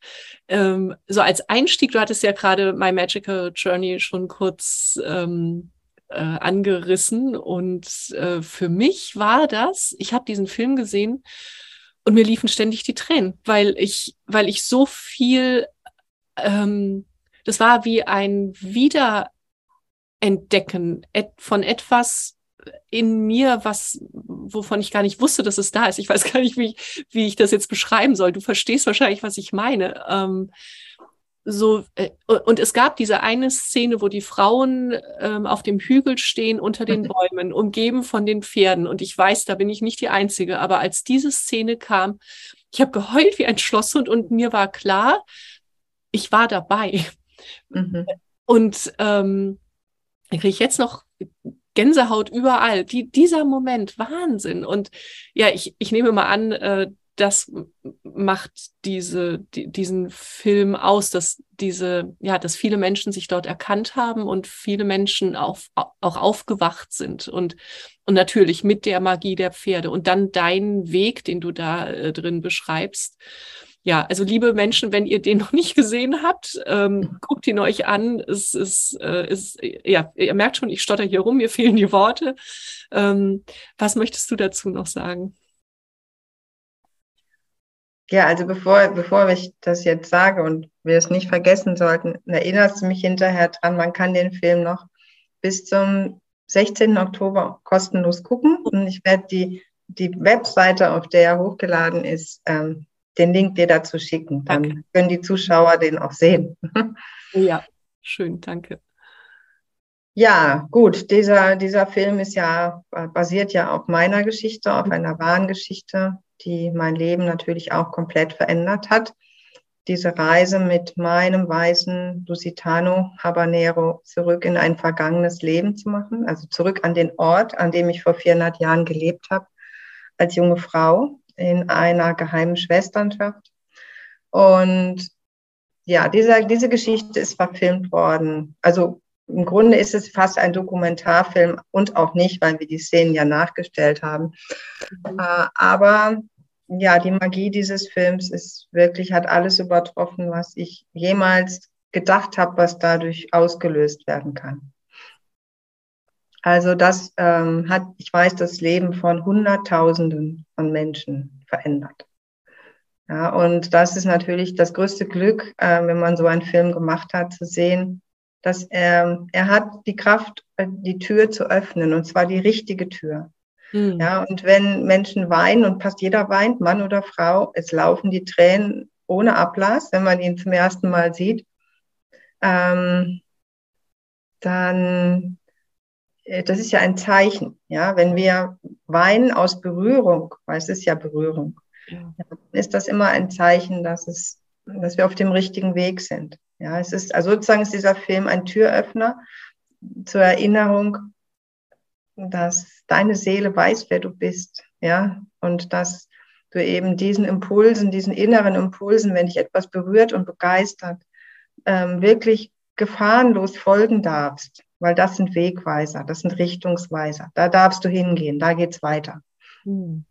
Ähm, so als Einstieg, du hattest ja gerade My Magical Journey schon kurz ähm, äh, angerissen und äh, für mich war das, ich habe diesen Film gesehen und mir liefen ständig die Tränen, weil ich, weil ich so viel, ähm, das war wie ein Wiederentdecken von etwas, in mir was, wovon ich gar nicht wusste, dass es da ist. Ich weiß gar nicht, wie ich, wie ich das jetzt beschreiben soll. Du verstehst wahrscheinlich, was ich meine. Ähm, so äh, und es gab diese eine Szene, wo die Frauen ähm, auf dem Hügel stehen unter den Bäumen, umgeben von den Pferden. Und ich weiß, da bin ich nicht die Einzige. Aber als diese Szene kam, ich habe geheult wie ein Schlosshund und mir war klar, ich war dabei. Mhm. Und ähm, kriege ich jetzt noch Gänsehaut überall. Die, dieser Moment, Wahnsinn. Und ja, ich, ich nehme mal an, äh, das macht diese, die, diesen Film aus, dass diese, ja, dass viele Menschen sich dort erkannt haben und viele Menschen auf, auch aufgewacht sind und, und natürlich mit der Magie der Pferde und dann dein Weg, den du da äh, drin beschreibst ja, also liebe Menschen, wenn ihr den noch nicht gesehen habt, ähm, guckt ihn euch an. Es ist, äh, ist, ja, ihr merkt schon, ich stotter hier rum, mir fehlen die Worte. Ähm, was möchtest du dazu noch sagen? Ja, also bevor, bevor ich das jetzt sage und wir es nicht vergessen sollten, erinnerst du mich hinterher dran, man kann den Film noch bis zum 16. Oktober kostenlos gucken und ich werde die, die Webseite, auf der er hochgeladen ist, ähm, den Link dir dazu schicken. Dann danke. können die Zuschauer den auch sehen. Ja, schön, danke. Ja, gut, dieser, dieser Film ist ja, basiert ja auf meiner Geschichte, auf einer wahren Geschichte, die mein Leben natürlich auch komplett verändert hat. Diese Reise mit meinem weißen Lusitano Habanero zurück in ein vergangenes Leben zu machen, also zurück an den Ort, an dem ich vor 400 Jahren gelebt habe, als junge Frau in einer geheimen Schwesternschaft. Und ja, diese, diese Geschichte ist verfilmt worden. Also im Grunde ist es fast ein Dokumentarfilm und auch nicht, weil wir die Szenen ja nachgestellt haben. Äh, aber ja, die Magie dieses Films ist wirklich, hat alles übertroffen, was ich jemals gedacht habe, was dadurch ausgelöst werden kann. Also das ähm, hat, ich weiß, das Leben von Hunderttausenden von Menschen verändert. Ja, und das ist natürlich das größte Glück, äh, wenn man so einen Film gemacht hat, zu sehen, dass er, er hat die Kraft, äh, die Tür zu öffnen, und zwar die richtige Tür. Mhm. Ja, und wenn Menschen weinen, und fast jeder weint, Mann oder Frau, es laufen die Tränen ohne Ablass, wenn man ihn zum ersten Mal sieht, ähm, dann äh, das ist ja ein Zeichen, ja, wenn wir weinen aus Berührung, weil es ist ja Berührung, ja. ist das immer ein Zeichen, dass es, dass wir auf dem richtigen Weg sind. Ja, es ist, also sozusagen ist dieser Film ein Türöffner zur Erinnerung, dass deine Seele weiß, wer du bist, ja, und dass du eben diesen Impulsen, diesen inneren Impulsen, wenn dich etwas berührt und begeistert, ähm, wirklich gefahrenlos folgen darfst weil das sind Wegweiser, das sind Richtungsweiser. Da darfst du hingehen, da geht's weiter. Mhm.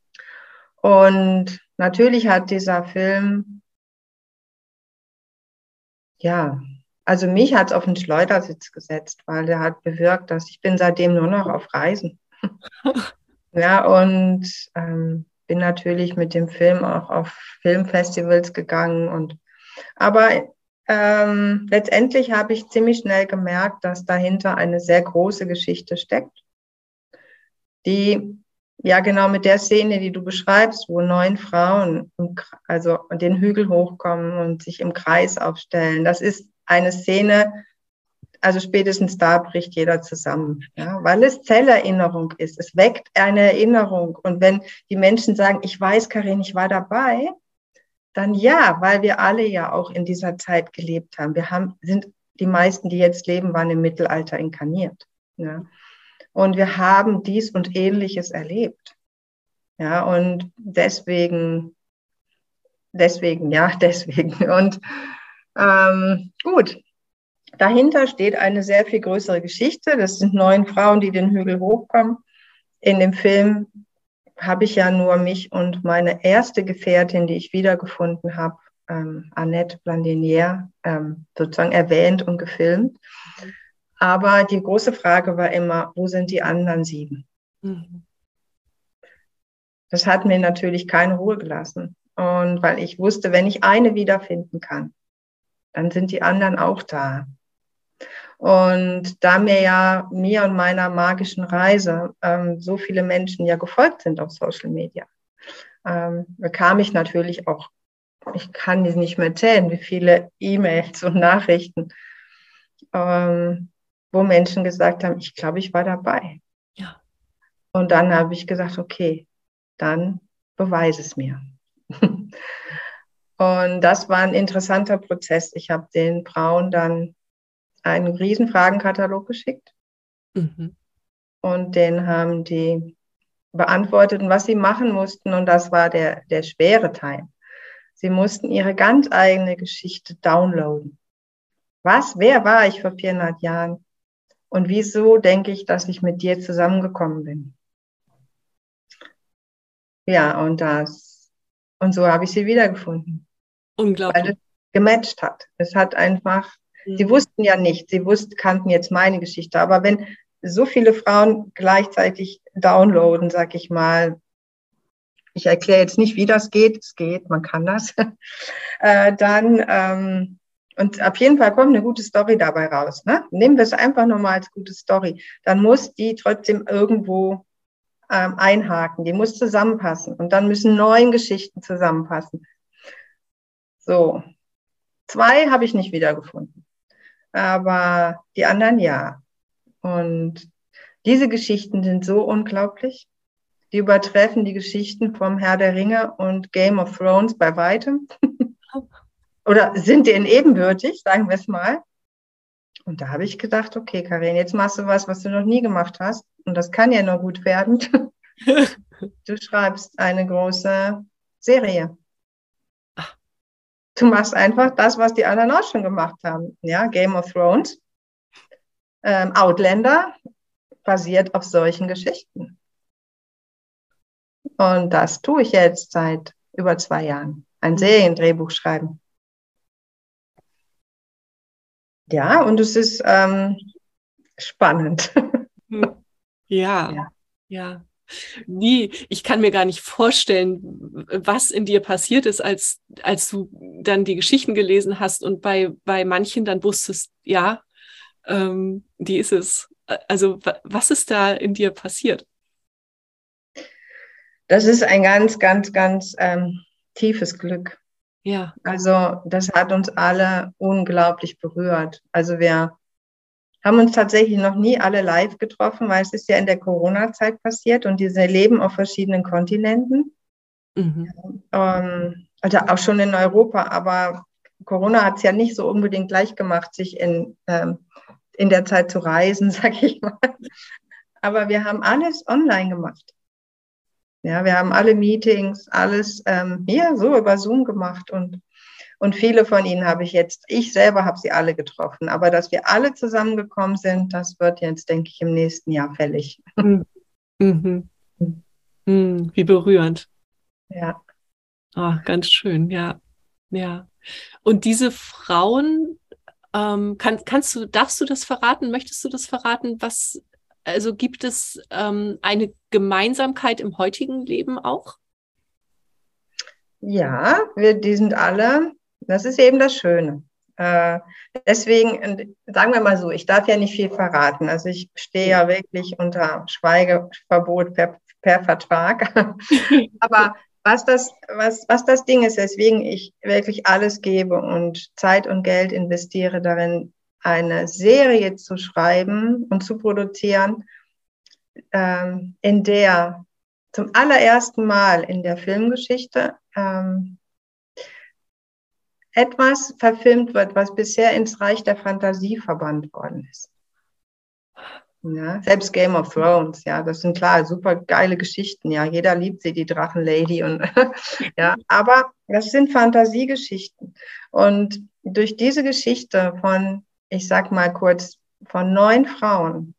Und natürlich hat dieser Film, ja, also mich hat es auf den Schleudersitz gesetzt, weil der hat bewirkt, dass ich bin seitdem nur noch auf Reisen. ja, und ähm, bin natürlich mit dem Film auch auf Filmfestivals gegangen und aber ähm, letztendlich habe ich ziemlich schnell gemerkt, dass dahinter eine sehr große Geschichte steckt, die ja genau mit der Szene, die du beschreibst, wo neun Frauen im, also den Hügel hochkommen und sich im Kreis aufstellen. Das ist eine Szene, also spätestens da bricht jeder zusammen, ja, weil es Zellerinnerung ist. Es weckt eine Erinnerung. Und wenn die Menschen sagen, ich weiß, Karin, ich war dabei, dann ja, weil wir alle ja auch in dieser Zeit gelebt haben. Wir haben, sind die meisten, die jetzt leben, waren im Mittelalter inkarniert. Ja. Und wir haben dies und ähnliches erlebt. Ja, und deswegen, deswegen, ja, deswegen. Und ähm, gut, dahinter steht eine sehr viel größere Geschichte. Das sind neun Frauen, die den Hügel hochkommen. In dem Film habe ich ja nur mich und meine erste Gefährtin, die ich wiedergefunden habe, ähm, Annette Blandinier, ähm, sozusagen erwähnt und gefilmt. Aber die große Frage war immer, wo sind die anderen sieben? Mhm. Das hat mir natürlich keine Ruhe gelassen. Und weil ich wusste, wenn ich eine wiederfinden kann, dann sind die anderen auch da. Und da mir ja mir und meiner magischen Reise ähm, so viele Menschen ja gefolgt sind auf Social Media, ähm, bekam ich natürlich auch, ich kann dir nicht mehr erzählen, wie viele E-Mails und Nachrichten, ähm, wo Menschen gesagt haben, ich glaube, ich war dabei. Ja. Und dann habe ich gesagt, okay, dann beweise es mir. und das war ein interessanter Prozess. Ich habe den Frauen dann einen riesen Fragenkatalog geschickt. Mhm. Und den haben die beantwortet, was sie machen mussten. Und das war der, der schwere Teil. Sie mussten ihre ganz eigene Geschichte downloaden. Was, wer war ich vor 400 Jahren? Und wieso denke ich, dass ich mit dir zusammengekommen bin? Ja, und das, und so habe ich sie wiedergefunden. Unglaublich. Weil es gematcht hat. Es hat einfach Sie wussten ja nicht, sie wussten, kannten jetzt meine Geschichte. Aber wenn so viele Frauen gleichzeitig downloaden, sag ich mal, ich erkläre jetzt nicht, wie das geht, es geht, man kann das, äh, dann, ähm, und auf jeden Fall kommt eine gute Story dabei raus. Ne? Nehmen wir es einfach nochmal als gute Story. Dann muss die trotzdem irgendwo ähm, einhaken, die muss zusammenpassen. Und dann müssen neun Geschichten zusammenpassen. So, zwei habe ich nicht wiedergefunden aber die anderen ja. Und diese Geschichten sind so unglaublich. Die übertreffen die Geschichten vom Herr der Ringe und Game of Thrones bei weitem. Oder sind denen ebenbürtig, sagen wir es mal. Und da habe ich gedacht, okay, Karin, jetzt machst du was, was du noch nie gemacht hast. Und das kann ja nur gut werden. du schreibst eine große Serie. Du machst einfach das, was die anderen auch schon gemacht haben. Ja, Game of Thrones, ähm, Outlander basiert auf solchen Geschichten. Und das tue ich jetzt seit über zwei Jahren. Ein Seriendrehbuch schreiben. Ja, und es ist ähm, spannend. Ja, ja. ja. Wie, ich kann mir gar nicht vorstellen, was in dir passiert ist, als, als du dann die Geschichten gelesen hast und bei, bei manchen dann wusstest, ja, ähm, die ist es. Also, was ist da in dir passiert? Das ist ein ganz, ganz, ganz ähm, tiefes Glück. Ja. Also, das hat uns alle unglaublich berührt. Also, wir haben uns tatsächlich noch nie alle live getroffen, weil es ist ja in der Corona-Zeit passiert und diese leben auf verschiedenen Kontinenten. Mhm. Ähm, also auch schon in Europa, aber Corona hat es ja nicht so unbedingt gleich gemacht, sich in, ähm, in der Zeit zu reisen, sag ich mal. Aber wir haben alles online gemacht. Ja, wir haben alle Meetings, alles ähm, ja, so über Zoom gemacht und und viele von ihnen habe ich jetzt, ich selber habe sie alle getroffen. Aber dass wir alle zusammengekommen sind, das wird jetzt, denke ich, im nächsten Jahr fällig. Mhm. Mhm. Mhm. Wie berührend. Ja. Oh, ganz schön, ja. Ja. Und diese Frauen, ähm, kann, kannst du, darfst du das verraten? Möchtest du das verraten? Was, also gibt es ähm, eine Gemeinsamkeit im heutigen Leben auch? Ja, wir, die sind alle das ist eben das Schöne. Äh, deswegen, sagen wir mal so, ich darf ja nicht viel verraten. Also ich stehe ja wirklich unter Schweigeverbot per, per Vertrag. Aber was das, was, was das Ding ist, weswegen ich wirklich alles gebe und Zeit und Geld investiere darin, eine Serie zu schreiben und zu produzieren, ähm, in der zum allerersten Mal in der Filmgeschichte ähm, etwas verfilmt wird, was bisher ins Reich der Fantasie verbannt worden ist. Ja, selbst Game of Thrones, ja, das sind klar super geile Geschichten, ja, jeder liebt sie, die Drachenlady und ja, aber das sind Fantasiegeschichten und durch diese Geschichte von, ich sag mal kurz, von neun Frauen,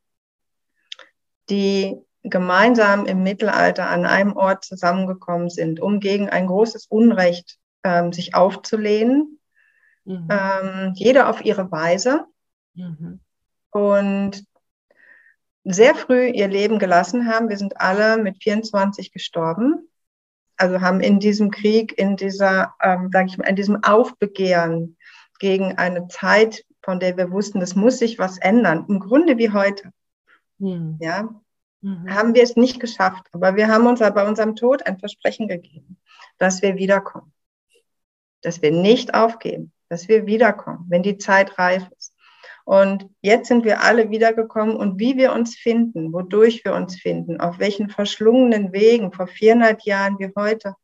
die gemeinsam im Mittelalter an einem Ort zusammengekommen sind, um gegen ein großes Unrecht ähm, sich aufzulehnen, mhm. ähm, jeder auf ihre Weise. Mhm. Und sehr früh ihr Leben gelassen haben. Wir sind alle mit 24 gestorben. Also haben in diesem Krieg, in dieser, ähm, sage ich mal, in diesem Aufbegehren gegen eine Zeit, von der wir wussten, es muss sich was ändern. Im Grunde wie heute. Mhm. Ja, mhm. haben wir es nicht geschafft. Aber wir haben uns bei unserem Tod ein Versprechen gegeben, dass wir wiederkommen dass wir nicht aufgeben, dass wir wiederkommen, wenn die Zeit reif ist. Und jetzt sind wir alle wiedergekommen und wie wir uns finden, wodurch wir uns finden, auf welchen verschlungenen Wegen vor 400 Jahren wie heute,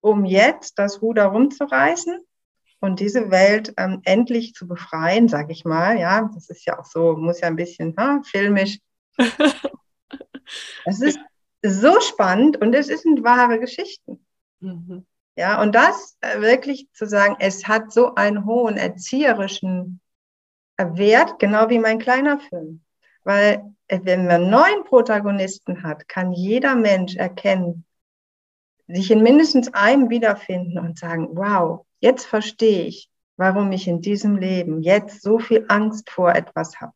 um jetzt das Ruder rumzureißen und diese Welt ähm, endlich zu befreien, sage ich mal. Ja, das ist ja auch so, muss ja ein bisschen ha, filmisch. Es ist so spannend und es sind wahre Geschichten. Mhm. Ja, und das äh, wirklich zu sagen, es hat so einen hohen erzieherischen Wert, genau wie mein kleiner Film. Weil äh, wenn man neun Protagonisten hat, kann jeder Mensch erkennen, sich in mindestens einem wiederfinden und sagen, wow, jetzt verstehe ich, warum ich in diesem Leben jetzt so viel Angst vor etwas habe.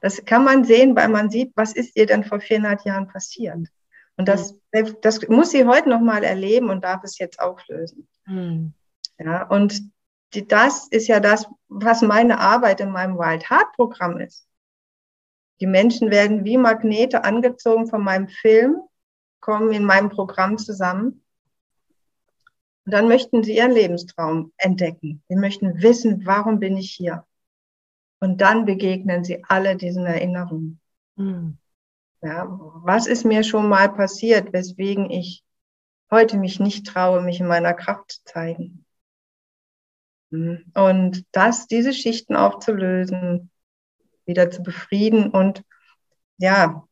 Das kann man sehen, weil man sieht, was ist ihr denn vor 400 Jahren passiert. Und das, mhm. das muss sie heute noch mal erleben und darf es jetzt auflösen. Mhm. Ja, und die, das ist ja das, was meine Arbeit in meinem Wild Heart Programm ist. Die Menschen werden wie Magnete angezogen von meinem Film, kommen in meinem Programm zusammen. Und dann möchten sie ihren Lebenstraum entdecken. Sie möchten wissen, warum bin ich hier? Und dann begegnen sie alle diesen Erinnerungen. Mhm. Ja, was ist mir schon mal passiert, weswegen ich heute mich nicht traue, mich in meiner Kraft zu zeigen? Hm. Und das, diese Schichten aufzulösen, wieder zu befrieden und ja,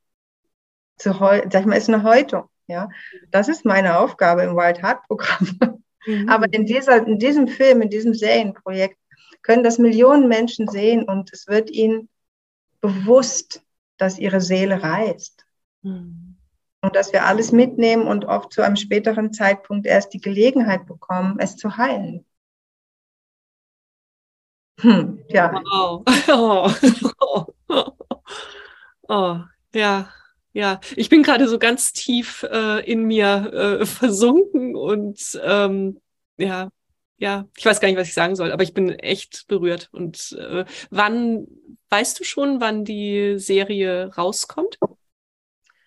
zu sag ich mal, ist eine Häutung. Ja, das ist meine Aufgabe im Wild Heart Programm. Mhm. Aber in, dieser, in diesem Film, in diesem Serienprojekt können das Millionen Menschen sehen und es wird ihnen bewusst, dass ihre Seele reist. Mhm. Und dass wir alles mitnehmen und oft zu einem späteren Zeitpunkt erst die Gelegenheit bekommen, es zu heilen. Hm, ja. Oh. Oh. oh. ja. ja. Ich bin gerade so ganz tief äh, in mir äh, versunken und ähm, ja, ja, ich weiß gar nicht, was ich sagen soll, aber ich bin echt berührt. Und äh, wann, weißt du schon, wann die Serie rauskommt?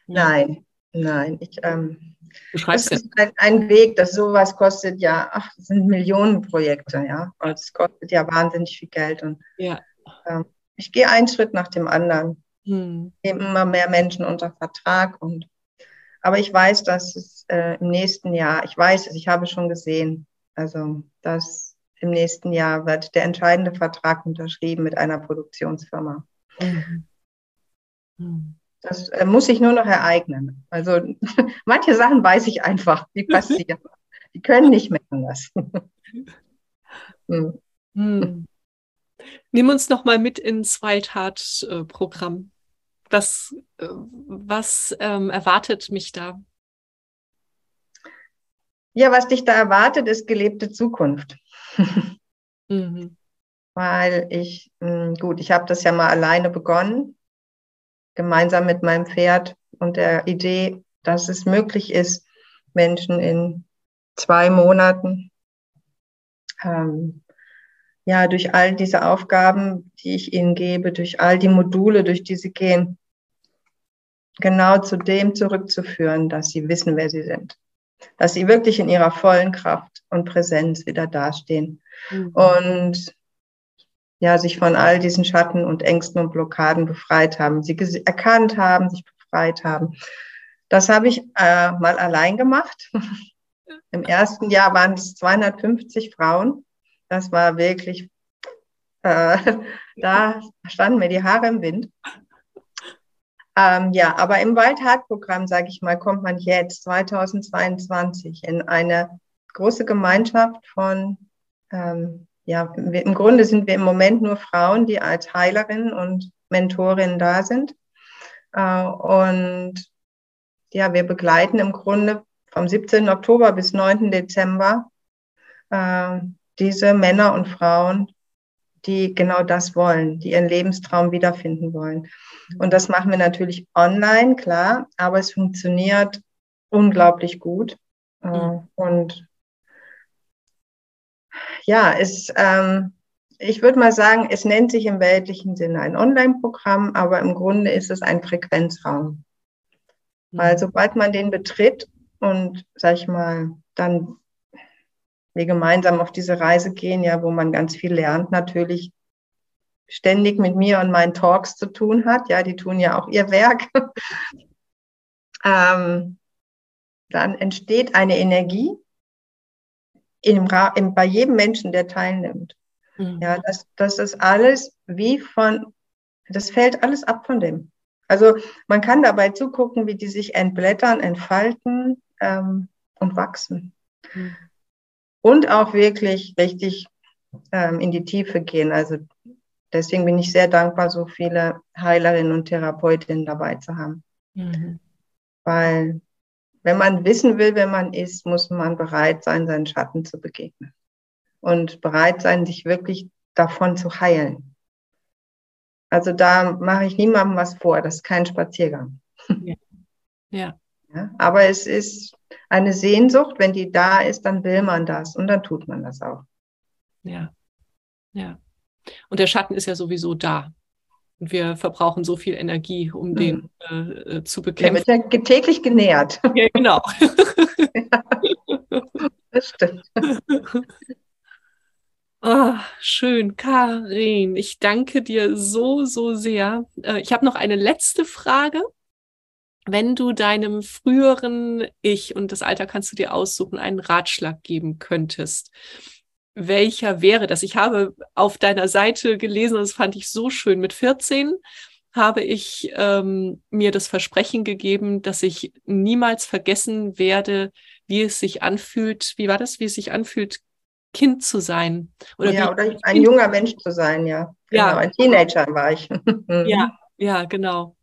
Nein, nein. Ich, ähm, du schreibst das ist ein, ein, Weg, dass sowas kostet ja, ach, das sind Millionenprojekte, ja. Und es kostet ja wahnsinnig viel Geld. Und ja. ähm, ich gehe einen Schritt nach dem anderen. Hm. Nehme immer mehr Menschen unter Vertrag und aber ich weiß, dass es äh, im nächsten Jahr, ich weiß es, ich habe schon gesehen, also dass im nächsten Jahr wird der entscheidende Vertrag unterschrieben mit einer Produktionsfirma. Mhm. Mhm. Das äh, muss sich nur noch ereignen. Also manche Sachen weiß ich einfach, die passieren. die können nicht mehr anders. hm. Hm. Nimm uns noch mal mit ins Wildheart-Programm. Was, äh, was ähm, erwartet mich da? Ja, was dich da erwartet, ist gelebte Zukunft. mhm. Weil ich, hm, gut, ich habe das ja mal alleine begonnen, gemeinsam mit meinem Pferd und der Idee, dass es möglich ist, Menschen in zwei Monaten ähm, ja durch all diese Aufgaben, die ich ihnen gebe, durch all die Module, durch die sie gehen, genau zu dem zurückzuführen, dass sie wissen, wer sie sind dass sie wirklich in ihrer vollen Kraft und Präsenz wieder dastehen mhm. und ja, sich von all diesen Schatten und Ängsten und Blockaden befreit haben, sie erkannt haben, sich befreit haben. Das habe ich äh, mal allein gemacht. Im ersten Jahr waren es 250 Frauen. Das war wirklich, äh, da standen mir die Haare im Wind. Ähm, ja, aber im Waldhart-Programm, sage ich mal, kommt man jetzt 2022 in eine große Gemeinschaft von, ähm, ja, wir, im Grunde sind wir im Moment nur Frauen, die als Heilerinnen und Mentorinnen da sind. Äh, und ja, wir begleiten im Grunde vom 17. Oktober bis 9. Dezember äh, diese Männer und Frauen die genau das wollen, die ihren Lebenstraum wiederfinden wollen. Und das machen wir natürlich online, klar, aber es funktioniert unglaublich gut. Mhm. Und ja, es, ähm, ich würde mal sagen, es nennt sich im weltlichen Sinne ein Online-Programm, aber im Grunde ist es ein Frequenzraum. Mhm. Weil sobald man den betritt und, sag ich mal, dann wir gemeinsam auf diese Reise gehen, ja, wo man ganz viel lernt, natürlich ständig mit mir und meinen Talks zu tun hat. Ja, die tun ja auch ihr Werk. ähm, dann entsteht eine Energie in, in, bei jedem Menschen, der teilnimmt. Mhm. Ja, das, das ist alles wie von, das fällt alles ab von dem. Also man kann dabei zugucken, wie die sich entblättern, entfalten ähm, und wachsen. Mhm und auch wirklich richtig ähm, in die Tiefe gehen. Also deswegen bin ich sehr dankbar, so viele Heilerinnen und Therapeutinnen dabei zu haben. Mhm. Weil wenn man wissen will, wer man ist, muss man bereit sein, seinen Schatten zu begegnen. Und bereit sein, sich wirklich davon zu heilen. Also da mache ich niemandem was vor, das ist kein Spaziergang. Ja. ja. ja aber es ist eine Sehnsucht, wenn die da ist, dann will man das und dann tut man das auch. Ja, ja. Und der Schatten ist ja sowieso da. Und wir verbrauchen so viel Energie, um mhm. den äh, äh, zu bekämpfen. Der wird ja täglich genährt. Ja, genau. ja, das stimmt. Oh, schön, Karin. Ich danke dir so, so sehr. Äh, ich habe noch eine letzte Frage wenn du deinem früheren Ich, und das Alter kannst du dir aussuchen, einen Ratschlag geben könntest, welcher wäre das? Ich habe auf deiner Seite gelesen, das fand ich so schön, mit 14 habe ich ähm, mir das Versprechen gegeben, dass ich niemals vergessen werde, wie es sich anfühlt. Wie war das? Wie es sich anfühlt, Kind zu sein? Oder ja, oder ein kind junger Mensch zu sein, ja. Genau, ja. ein Teenager war ich. ja, ja, genau.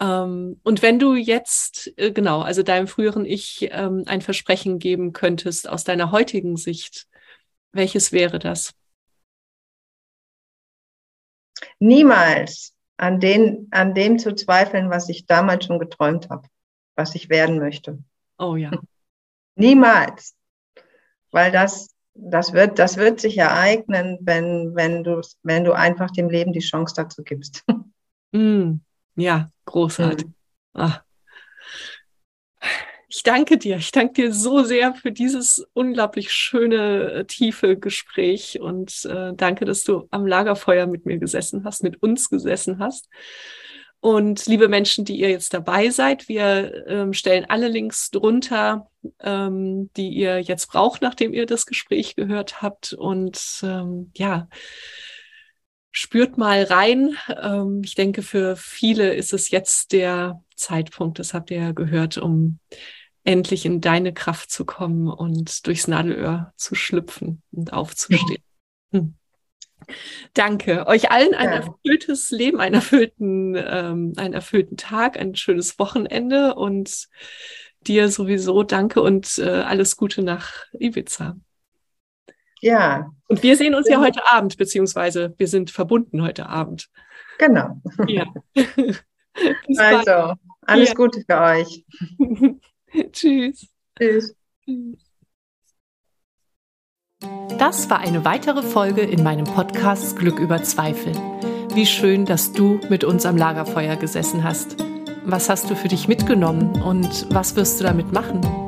Ähm, und wenn du jetzt, äh, genau, also deinem früheren Ich ähm, ein Versprechen geben könntest aus deiner heutigen Sicht, welches wäre das? Niemals an, den, an dem zu zweifeln, was ich damals schon geträumt habe, was ich werden möchte. Oh ja. Niemals. Weil das, das, wird, das wird sich ereignen, wenn, wenn, du, wenn du einfach dem Leben die Chance dazu gibst. Mm, ja, großartig. Mm. Ach. Ich danke dir. Ich danke dir so sehr für dieses unglaublich schöne, äh, tiefe Gespräch und äh, danke, dass du am Lagerfeuer mit mir gesessen hast, mit uns gesessen hast. Und liebe Menschen, die ihr jetzt dabei seid, wir ähm, stellen alle Links drunter, ähm, die ihr jetzt braucht, nachdem ihr das Gespräch gehört habt. Und ähm, ja, spürt mal rein. Ähm, ich denke, für viele ist es jetzt der Zeitpunkt, das habt ihr ja gehört, um endlich in deine Kraft zu kommen und durchs Nadelöhr zu schlüpfen und aufzustehen. Hm. Danke. Euch allen ein ja. erfülltes Leben, einen erfüllten, ähm, einen erfüllten Tag, ein schönes Wochenende und dir sowieso danke und äh, alles Gute nach Ibiza. Ja. Und wir sehen uns ja heute Abend, beziehungsweise wir sind verbunden heute Abend. Genau. Ja. also, alles ja. Gute für euch. Tschüss. Tschüss. Das war eine weitere Folge in meinem Podcast Glück über Zweifel. Wie schön, dass du mit uns am Lagerfeuer gesessen hast. Was hast du für dich mitgenommen und was wirst du damit machen?